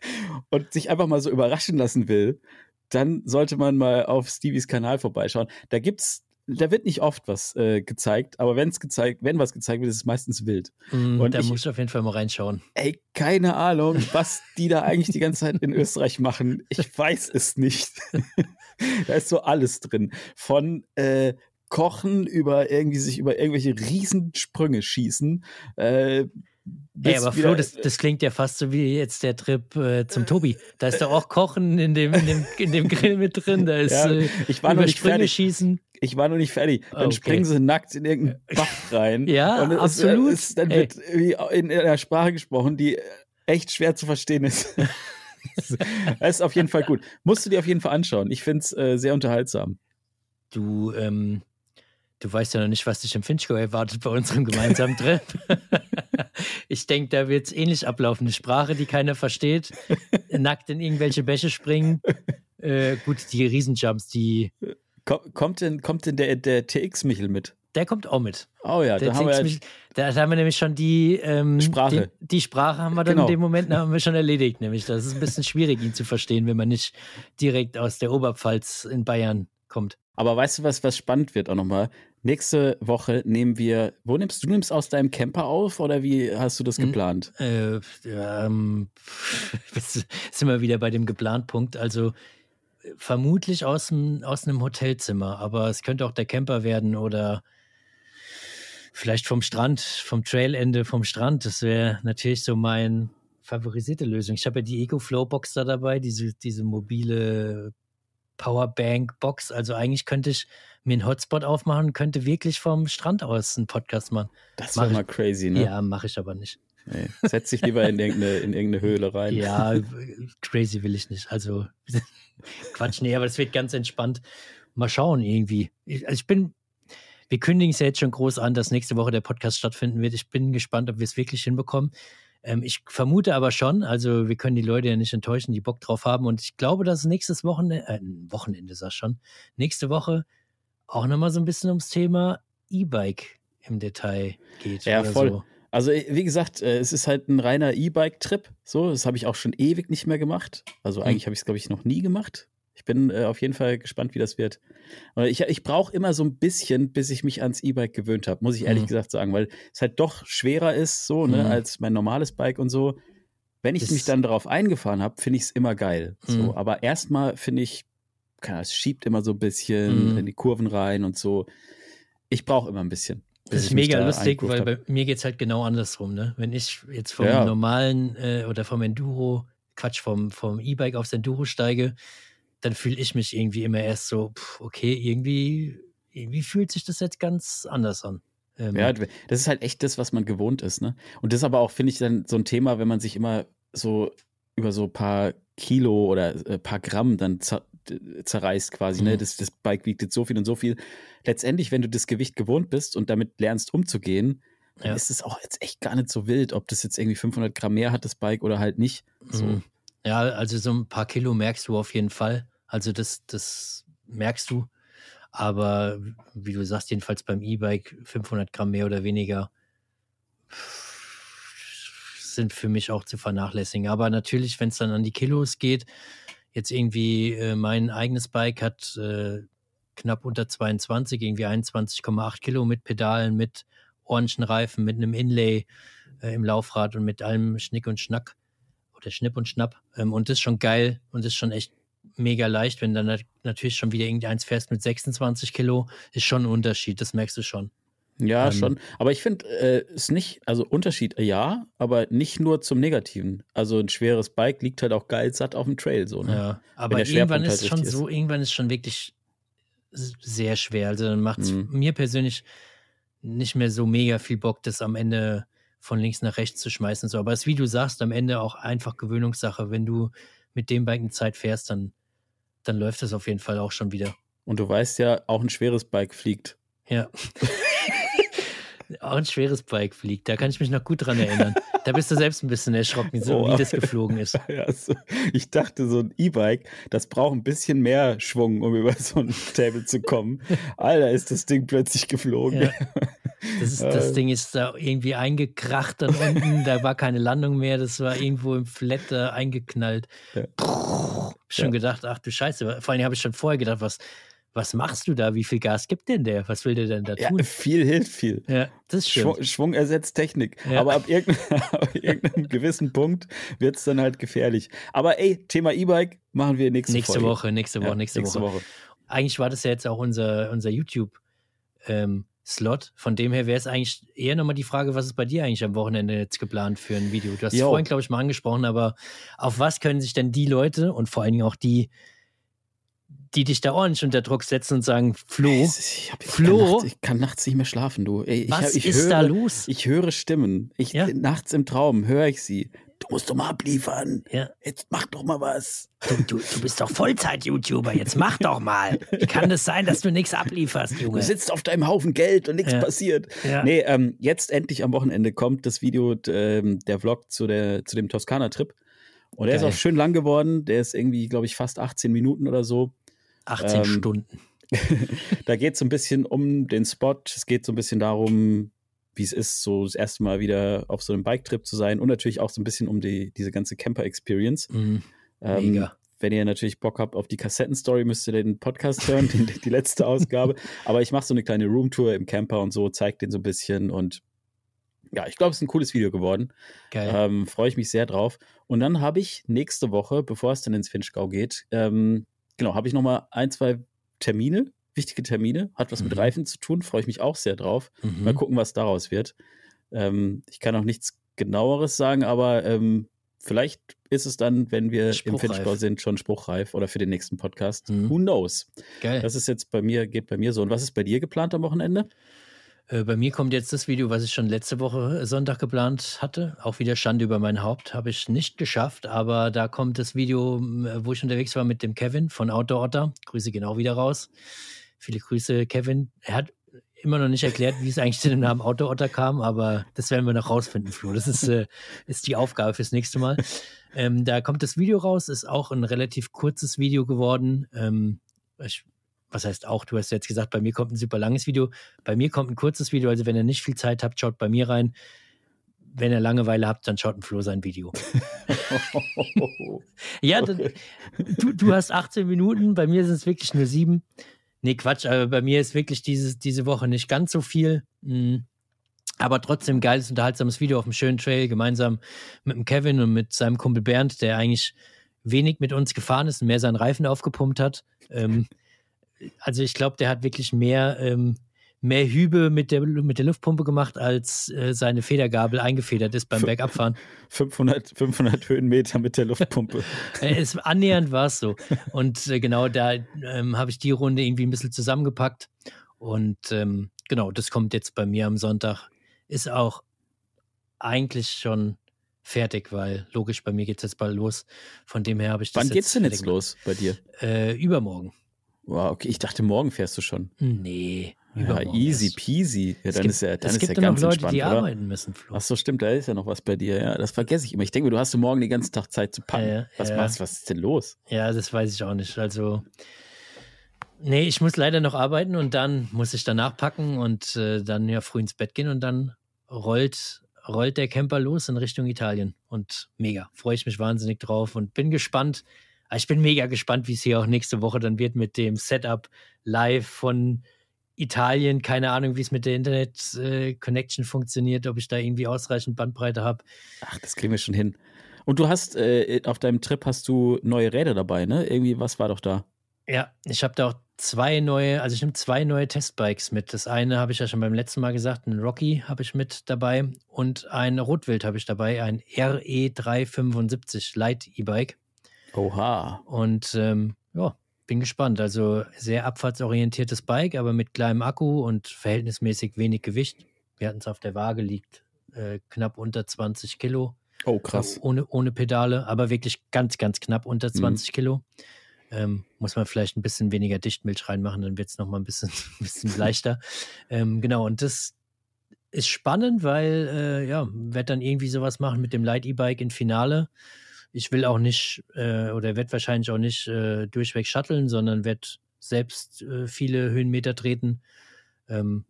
und sich einfach mal so überraschen lassen will, dann sollte man mal auf Stevies Kanal vorbeischauen. Da gibt's da wird nicht oft was äh, gezeigt, aber wenn es gezeigt, wenn was gezeigt wird, ist es meistens wild. Mm, und da ich, muss ich auf jeden Fall mal reinschauen. Ey, keine Ahnung, was die da eigentlich die ganze Zeit in Österreich machen. Ich weiß es nicht. da ist so alles drin. Von äh, Kochen über irgendwie sich über irgendwelche Riesensprünge schießen, äh, Ey, aber Flo, das, das, klingt ja fast so wie jetzt der Trip äh, zum Tobi. Da ist doch auch Kochen in dem, in dem, in dem Grill mit drin. Da ist ja, äh, ich war noch nicht Sprünge fertig. schießen. Ich war noch nicht fertig. Dann okay. springen sie nackt in irgendeinen Bach rein. ja, und absolut. Ist, dann Ey. wird in einer Sprache gesprochen, die echt schwer zu verstehen ist. das ist auf jeden Fall gut. Musst du dir auf jeden Fall anschauen. Ich finde es äh, sehr unterhaltsam. Du, ähm, Du weißt ja noch nicht, was dich im Finchgo erwartet bei unserem gemeinsamen Trip. ich denke, da wird es ähnlich ablaufen. Eine Sprache, die keiner versteht, nackt in irgendwelche Bäche springen. Äh, gut, die Riesenjumps, die. Kommt denn, kommt denn der, der TX-Michel mit? Der kommt auch mit. Oh ja, da haben, wir ja da haben wir nämlich schon die ähm, Sprache. Die, die, Sprache haben wir dann genau. in dem Moment haben wir schon erledigt. Nämlich, das ist ein bisschen schwierig, ihn zu verstehen, wenn man nicht direkt aus der Oberpfalz in Bayern kommt. Aber weißt du, was, was spannend wird auch nochmal? Nächste Woche nehmen wir, wo nimmst du nimmst aus deinem Camper auf oder wie hast du das hm, geplant? Äh, ähm, sind wir wieder bei dem geplant Punkt. Also vermutlich aus, dem, aus einem Hotelzimmer, aber es könnte auch der Camper werden oder vielleicht vom Strand, vom Trailende vom Strand. Das wäre natürlich so mein favorisierte Lösung. Ich habe ja die EcoFlow Box da dabei, diese, diese mobile Powerbank-Box. Also eigentlich könnte ich mir einen Hotspot aufmachen, könnte wirklich vom Strand aus einen Podcast machen. Das wäre mal crazy, ne? Ja, mache ich aber nicht. Nee, setz dich lieber in irgendeine, in irgendeine Höhle rein. Ja, crazy will ich nicht. Also, Quatsch, nee, aber das wird ganz entspannt. Mal schauen irgendwie. Ich, also ich bin, wir kündigen es ja jetzt schon groß an, dass nächste Woche der Podcast stattfinden wird. Ich bin gespannt, ob wir es wirklich hinbekommen. Ähm, ich vermute aber schon, also wir können die Leute ja nicht enttäuschen, die Bock drauf haben. Und ich glaube, dass nächstes Wochenende, äh, Wochenende sag schon, nächste Woche auch nochmal so ein bisschen ums Thema E-Bike im Detail geht. Ja, voll. So. Also, äh, wie gesagt, äh, es ist halt ein reiner E-Bike-Trip. So, das habe ich auch schon ewig nicht mehr gemacht. Also, hm. eigentlich habe ich es, glaube ich, noch nie gemacht. Ich bin äh, auf jeden Fall gespannt, wie das wird. Ich, ich brauche immer so ein bisschen, bis ich mich ans E-Bike gewöhnt habe, muss ich ehrlich mhm. gesagt sagen, weil es halt doch schwerer ist, so, ne, mhm. als mein normales Bike und so. Wenn ich das mich dann darauf eingefahren habe, finde ich es immer geil. Mhm. So, aber erstmal finde ich, es schiebt immer so ein bisschen mhm. in die Kurven rein und so. Ich brauche immer ein bisschen. Das ist mega da lustig, weil bei mir geht es halt genau andersrum. Ne? Wenn ich jetzt vom ja. normalen äh, oder vom Enduro, Quatsch, vom, vom E-Bike aufs Enduro steige, dann fühle ich mich irgendwie immer erst so, pff, okay, irgendwie, irgendwie fühlt sich das jetzt ganz anders an. Ähm, ja, das ist halt echt das, was man gewohnt ist, ne? Und das ist aber auch, finde ich, dann so ein Thema, wenn man sich immer so über so ein paar Kilo oder ein äh, paar Gramm dann zerreißt quasi, ne? mhm. ne? Das, das Bike wiegt jetzt so viel und so viel. Letztendlich, wenn du das Gewicht gewohnt bist und damit lernst umzugehen, dann ja. ist es auch jetzt echt gar nicht so wild, ob das jetzt irgendwie 500 Gramm mehr hat, das Bike, oder halt nicht. So. Mhm. Ja, also so ein paar Kilo merkst du auf jeden Fall. Also das, das merkst du. Aber wie du sagst, jedenfalls beim E-Bike 500 Gramm mehr oder weniger sind für mich auch zu vernachlässigen. Aber natürlich, wenn es dann an die Kilos geht, jetzt irgendwie äh, mein eigenes Bike hat äh, knapp unter 22, irgendwie 21,8 Kilo mit Pedalen, mit Reifen, mit einem Inlay äh, im Laufrad und mit allem Schnick und Schnack oder Schnipp und Schnapp. Ähm, und das ist schon geil und das ist schon echt mega leicht, wenn dann natürlich schon wieder irgendeins fährst mit 26 Kilo, ist schon ein Unterschied, das merkst du schon. Ja, ähm, schon. Aber ich finde äh, es nicht, also Unterschied, äh, ja, aber nicht nur zum Negativen. Also ein schweres Bike liegt halt auch geil satt auf dem Trail, so, ne? Ja, aber irgendwann ist halt schon so, irgendwann ist schon wirklich sehr schwer. Also dann macht es mhm. mir persönlich nicht mehr so mega viel Bock, das am Ende von links nach rechts zu schmeißen. So. Aber es ist, wie du sagst, am Ende auch einfach Gewöhnungssache. Wenn du mit dem Bike eine Zeit fährst, dann, dann läuft das auf jeden Fall auch schon wieder. Und du weißt ja, auch ein schweres Bike fliegt. Ja. auch ein schweres Bike fliegt. Da kann ich mich noch gut dran erinnern. Da bist du selbst ein bisschen erschrocken, so oh, wie das geflogen ist. Ja, so. Ich dachte, so ein E-Bike, das braucht ein bisschen mehr Schwung, um über so ein Table zu kommen. Alter, ist das Ding plötzlich geflogen. Ja. Das, ist, das Ding ist da irgendwie eingekracht dann unten. Da war keine Landung mehr. Das war irgendwo im Flatter eingeknallt. Ja. Schon ja. gedacht, ach du Scheiße. Vor allem habe ich schon vorher gedacht, was, was machst du da? Wie viel Gas gibt denn der? Was will der denn da tun? Ja, viel hilft viel. Ja, das ist Schwung, Schwung ersetzt Technik. Ja. Aber ab irgendeinem, ab irgendeinem gewissen Punkt wird es dann halt gefährlich. Aber ey, Thema E-Bike machen wir nächste, nächste Woche. Nächste Woche, nächste, nächste Woche. Woche. Eigentlich war das ja jetzt auch unser, unser YouTube- ähm, Slot. Von dem her wäre es eigentlich eher nochmal die Frage, was ist bei dir eigentlich am Wochenende jetzt geplant für ein Video? Du hast es vorhin, glaube ich, mal angesprochen, aber auf was können sich denn die Leute und vor allen Dingen auch die, die dich da ordentlich unter Druck setzen und sagen, Flo, ich, hab, ich Flo, kann nachts, ich kann nachts nicht mehr schlafen, du. Ich, was ich ist höre, da los? Ich höre Stimmen. Ich, ja? Nachts im Traum höre ich sie. Du musst doch mal abliefern. Ja. Jetzt mach doch mal was. Du, du, du bist doch Vollzeit-YouTuber. Jetzt mach doch mal. Wie kann es das sein, dass du nichts ablieferst, Junge? Du sitzt auf deinem Haufen Geld und nichts ja. passiert. Ja. Nee, ähm, jetzt endlich am Wochenende kommt das Video, ähm, der Vlog zu, der, zu dem Toskana-Trip. Und der Geil. ist auch schön lang geworden. Der ist irgendwie, glaube ich, fast 18 Minuten oder so. 18 ähm, Stunden. da geht es so ein bisschen um den Spot. Es geht so ein bisschen darum, wie es ist, so das erste Mal wieder auf so einem Bike-Trip zu sein und natürlich auch so ein bisschen um die, diese ganze Camper-Experience. Mhm. Ähm, Mega. Wenn ihr natürlich Bock habt auf die Kassettenstory, müsst ihr den Podcast hören, die, die letzte Ausgabe. Aber ich mache so eine kleine Roomtour im Camper und so, zeige den so ein bisschen und ja, ich glaube, es ist ein cooles Video geworden. Geil. Ähm, Freue ich mich sehr drauf. Und dann habe ich nächste Woche, bevor es dann ins Finchgau geht, ähm, genau, habe ich nochmal ein, zwei Termine, wichtige Termine, hat was mhm. mit Reifen zu tun, freue ich mich auch sehr drauf. Mhm. Mal gucken, was daraus wird. Ähm, ich kann auch nichts genaueres sagen, aber ähm, vielleicht ist es dann, wenn wir im Finchbau sind, schon spruchreif oder für den nächsten Podcast. Mhm. Who knows? Geil. Das ist jetzt bei mir, geht bei mir so. Und was ist bei dir geplant am Wochenende? Äh, bei mir kommt jetzt das Video, was ich schon letzte Woche Sonntag geplant hatte. Auch wieder Schande über mein Haupt. Habe ich nicht geschafft, aber da kommt das Video, wo ich unterwegs war mit dem Kevin von Outdoor Otter. Grüße gehen auch wieder raus. Viele Grüße, Kevin. Er hat immer noch nicht erklärt, wie es eigentlich zu dem Namen Outdoor Otter kam, aber das werden wir noch rausfinden, Flo. Das ist, äh, ist die Aufgabe fürs nächste Mal. Ähm, da kommt das Video raus, ist auch ein relativ kurzes Video geworden. Ähm, ich was heißt auch, du hast jetzt gesagt, bei mir kommt ein super langes Video. Bei mir kommt ein kurzes Video, also wenn ihr nicht viel Zeit habt, schaut bei mir rein. Wenn ihr Langeweile habt, dann schaut ein Flo sein Video. ja, okay. du, du hast 18 Minuten, bei mir sind es wirklich nur sieben. Nee, Quatsch, aber bei mir ist wirklich dieses, diese Woche nicht ganz so viel. Mhm. Aber trotzdem geiles, unterhaltsames Video auf einem schönen Trail, gemeinsam mit dem Kevin und mit seinem Kumpel Bernd, der eigentlich wenig mit uns gefahren ist und mehr seinen Reifen aufgepumpt hat. Ähm, also ich glaube, der hat wirklich mehr, ähm, mehr Hübe mit der, mit der Luftpumpe gemacht, als äh, seine Federgabel eingefedert ist beim Bergabfahren. 500, 500 Höhenmeter mit der Luftpumpe. äh, es, annähernd war es so. Und äh, genau da ähm, habe ich die Runde irgendwie ein bisschen zusammengepackt. Und ähm, genau, das kommt jetzt bei mir am Sonntag. Ist auch eigentlich schon fertig, weil logisch, bei mir geht es jetzt bald los. Von dem her habe ich das. Wann geht's denn jetzt los bei dir? Äh, übermorgen. Wow, okay, ich dachte, morgen fährst du schon. Nee. Ja, easy peasy. Ja, dann gibt, ist ja, dann es ist gibt ja ganz noch Leute, entspannt, die oder? arbeiten müssen, Flo. Ach so, stimmt, da ist ja noch was bei dir. Ja, das vergesse ich immer. Ich denke, du hast morgen den ganzen Tag Zeit zu packen. Ja, was ja. machst Was ist denn los? Ja, das weiß ich auch nicht. Also, nee, ich muss leider noch arbeiten und dann muss ich danach packen und äh, dann ja früh ins Bett gehen und dann rollt, rollt der Camper los in Richtung Italien. Und mega, freue ich mich wahnsinnig drauf und bin gespannt. Ah, Ich bin mega gespannt, wie es hier auch nächste Woche dann wird mit dem Setup live von Italien. Keine Ahnung, wie es mit der Internet-Connection funktioniert, ob ich da irgendwie ausreichend Bandbreite habe. Ach, das kriegen wir schon hin. Und du hast äh, auf deinem Trip hast du neue Räder dabei, ne? Irgendwie, was war doch da? Ja, ich habe da auch zwei neue, also ich nehme zwei neue Testbikes mit. Das eine habe ich ja schon beim letzten Mal gesagt, ein Rocky habe ich mit dabei und ein Rotwild habe ich dabei, ein RE375 Light E-Bike. Oha. Und ähm, ja, bin gespannt. Also sehr abfahrtsorientiertes Bike, aber mit kleinem Akku und verhältnismäßig wenig Gewicht. Wir hatten es auf der Waage, liegt äh, knapp unter 20 Kilo. Oh, krass. Ohne, ohne Pedale, aber wirklich ganz, ganz knapp unter 20 mhm. Kilo. Ähm, muss man vielleicht ein bisschen weniger Dichtmilch reinmachen, dann wird es nochmal ein bisschen, ein bisschen leichter. ähm, genau, und das ist spannend, weil, äh, ja, werde dann irgendwie sowas machen mit dem Light E-Bike in Finale. Ich will auch nicht, äh, oder werde wahrscheinlich auch nicht äh, durchweg shutteln, sondern werde selbst äh, viele Höhenmeter treten. Ähm,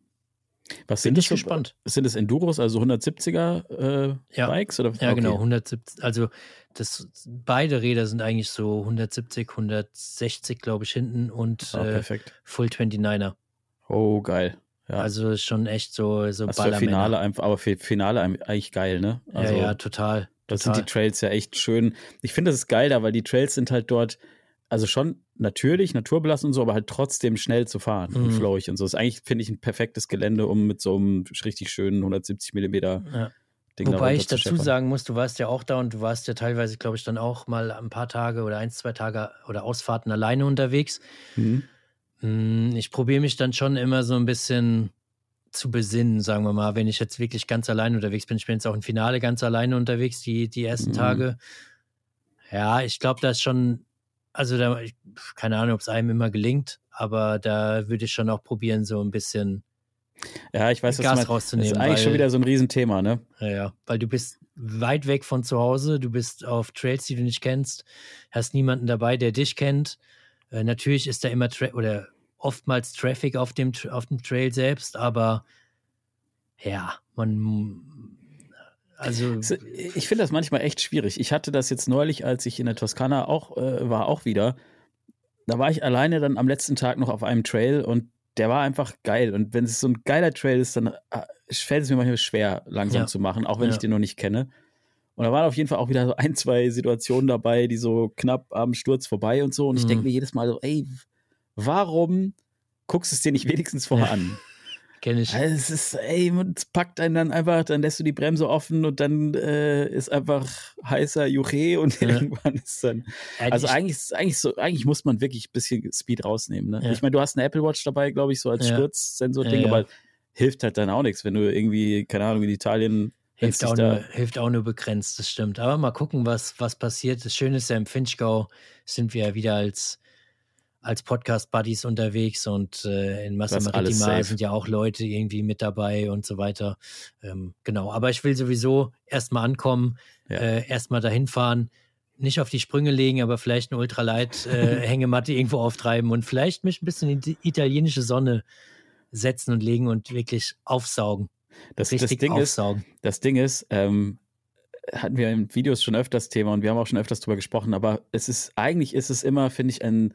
was sind das? so- gespannt. Sind das Enduros, also 170er äh, Ja. Bikes? Oder? Ja, Okay. genau, 170, also das, beide Räder sind eigentlich so 170, 160, glaube ich, hinten und Ah, äh. Full 29er. Oh, geil. Ja. Also schon echt so, so also. Finale einfach, aber für Finale eigentlich geil, ne? Also, ja, ja, total. Das total. sind die Trails ja echt schön. Ich finde, das ist geil da, weil die Trails sind halt dort, also schon natürlich, naturbelassen und so, aber halt trotzdem schnell zu fahren und Mhm. flowig und so. Das ist eigentlich, finde ich, ein perfektes Gelände, um mit so einem richtig schönen 170 Millimeter Ja. Ding da Wobei ich dazu sagen muss, du warst ja auch da und du warst ja teilweise, glaube ich, dann auch mal ein paar Tage oder ein, zwei Tage oder Ausfahrten alleine unterwegs. Mhm. Hm, Ich probiere mich dann schon immer so ein bisschen zu besinnen, sagen wir mal, wenn ich jetzt wirklich ganz alleine unterwegs bin. Ich bin jetzt auch im Finale ganz alleine unterwegs, die, die ersten Mhm. Tage. Ja, ich glaube, da ist schon, also da, ich, keine Ahnung, ob es einem immer gelingt, aber da würde ich schon auch probieren, so ein bisschen Ja, ich weiß, was Gas du meinst. Das rauszunehmen. ist eigentlich schon weil- wieder so ein Riesenthema, ne? Ja, ja, weil du bist weit weg von zu Hause, du bist auf Trails, die du nicht kennst, hast niemanden dabei, der dich kennt. Äh, natürlich ist da immer Tra oder oftmals Traffic auf dem, Tra- auf dem Trail selbst, aber ja, man also Ich finde das manchmal echt schwierig. Ich hatte das jetzt neulich, als ich in der Toskana auch äh, war, auch wieder. Da war ich alleine dann am letzten Tag noch auf einem Trail und der war einfach geil. Und wenn es so ein geiler Trail ist, dann äh, fällt es mir manchmal schwer, langsam Ja. zu machen, auch wenn Ja. ich den noch nicht kenne. Und da waren auf jeden Fall auch wieder so ein, zwei Situationen dabei, die so knapp am Sturz vorbei und so. Und ich Mhm. denke mir jedes Mal so, ey, warum guckst du es dir nicht wenigstens vorher an? kenne ich. Also es ist, ey, es packt einen dann einfach, dann lässt du die Bremse offen und dann äh, ist einfach heißer Juche und Ja. irgendwann ist dann. Also ich- eigentlich, eigentlich, so, eigentlich muss man wirklich ein bisschen Speed rausnehmen. Ne? Ja. Ich meine, du hast eine Apple Watch dabei, glaube ich, so als. Sturzsensor-Ding, aber hilft halt dann auch nichts, wenn du irgendwie, keine Ahnung, in Italien Hilft auch, nur, hilft auch nur begrenzt, das stimmt. Aber mal gucken, was, was passiert. Das Schöne ist ja, im Finchgau sind wir ja wieder als, als Podcast-Buddies unterwegs und äh, in Massa Maritima sind ja auch Leute irgendwie mit dabei und so weiter. Ähm, genau, aber ich will sowieso erstmal ankommen, ja. äh, erstmal dahin fahren, nicht auf die Sprünge legen, aber vielleicht eine Ultralight-Hängematte äh, irgendwo auftreiben und vielleicht mich ein bisschen in die italienische Sonne setzen und legen und wirklich aufsaugen. Das, das Ding aufsaugen. ist, das Ding ist, ähm, hatten wir in Videos schon öfters Thema und wir haben auch schon öfters drüber gesprochen, aber es ist, eigentlich ist es immer, finde ich, ein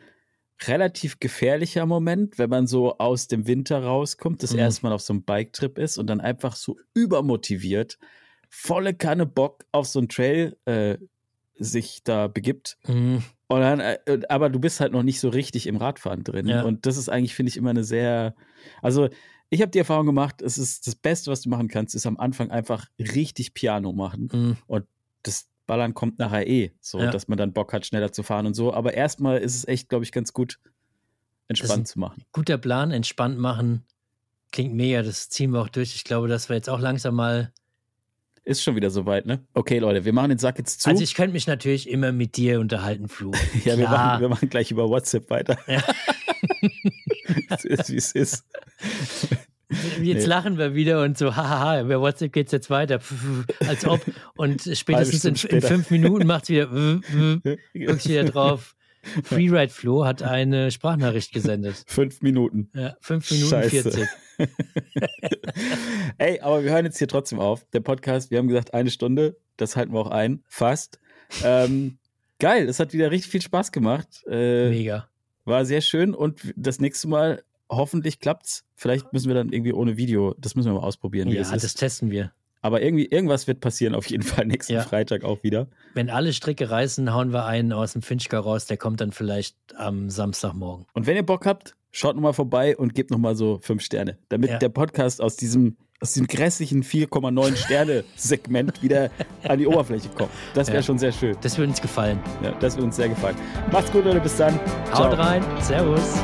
relativ gefährlicher Moment, wenn man so aus dem Winter rauskommt, das mhm. erste Mal auf so einem Bike-Trip ist und dann einfach so übermotiviert, volle Kanne Bock auf so einen Trail äh, sich da begibt. Mhm. Und dann, äh, aber du bist halt noch nicht so richtig im Radfahren drin. Ja. Und das ist eigentlich, finde ich, immer eine sehr, also ich habe die Erfahrung gemacht, es ist das Beste, was du machen kannst, ist am Anfang einfach richtig Piano machen. Mhm. Und das Ballern kommt nachher eh, so ja. dass man dann Bock hat, schneller zu fahren und so. Aber erstmal ist es echt, glaube ich, ganz gut, entspannt zu machen. Guter Plan, entspannt machen. Klingt mega, das ziehen wir auch durch. Ich glaube, dass wir jetzt auch langsam mal ist schon wieder soweit, ne? Okay, Leute, wir machen den Sack jetzt zu. Also ich könnte mich natürlich immer mit dir unterhalten, Flo. ja, wir machen, wir machen gleich über WhatsApp weiter. Ja. es ist, wie es ist. Jetzt nee. lachen wir wieder und so, hahaha, über WhatsApp geht es jetzt weiter. Als ob. Und spätestens in, in, fünf Minuten macht es wieder, guckst wieder drauf. Freeride Flo hat eine Sprachnachricht gesendet. Fünf Minuten. Ja, fünf Minuten Scheiße. 40. Ey, aber wir hören jetzt hier trotzdem auf. Der Podcast, wir haben gesagt, eine Stunde, das halten wir auch ein, fast. Ähm, geil, es hat wieder richtig viel Spaß gemacht. Äh, Mega. War sehr schön und das nächste Mal hoffentlich klappt's. Vielleicht müssen wir dann irgendwie ohne Video, das müssen wir mal ausprobieren. Ja, das testen wir. Aber irgendwie, irgendwas wird passieren auf jeden Fall nächsten ja. Freitag auch wieder. Wenn alle Stricke reißen, hauen wir einen aus dem Finchka raus, der kommt dann vielleicht am Samstagmorgen. Und wenn ihr Bock habt, schaut nochmal vorbei und gebt nochmal so fünf Sterne, damit ja. der Podcast aus diesem, aus diesem grässlichen 4,9 Sterne-Segment wieder an die Oberfläche kommt. Das wäre ja. schon sehr schön. Das würde uns gefallen. Ja, das würde uns sehr gefallen. Macht's gut, Leute, bis dann. Haut Ciao. rein. Servus.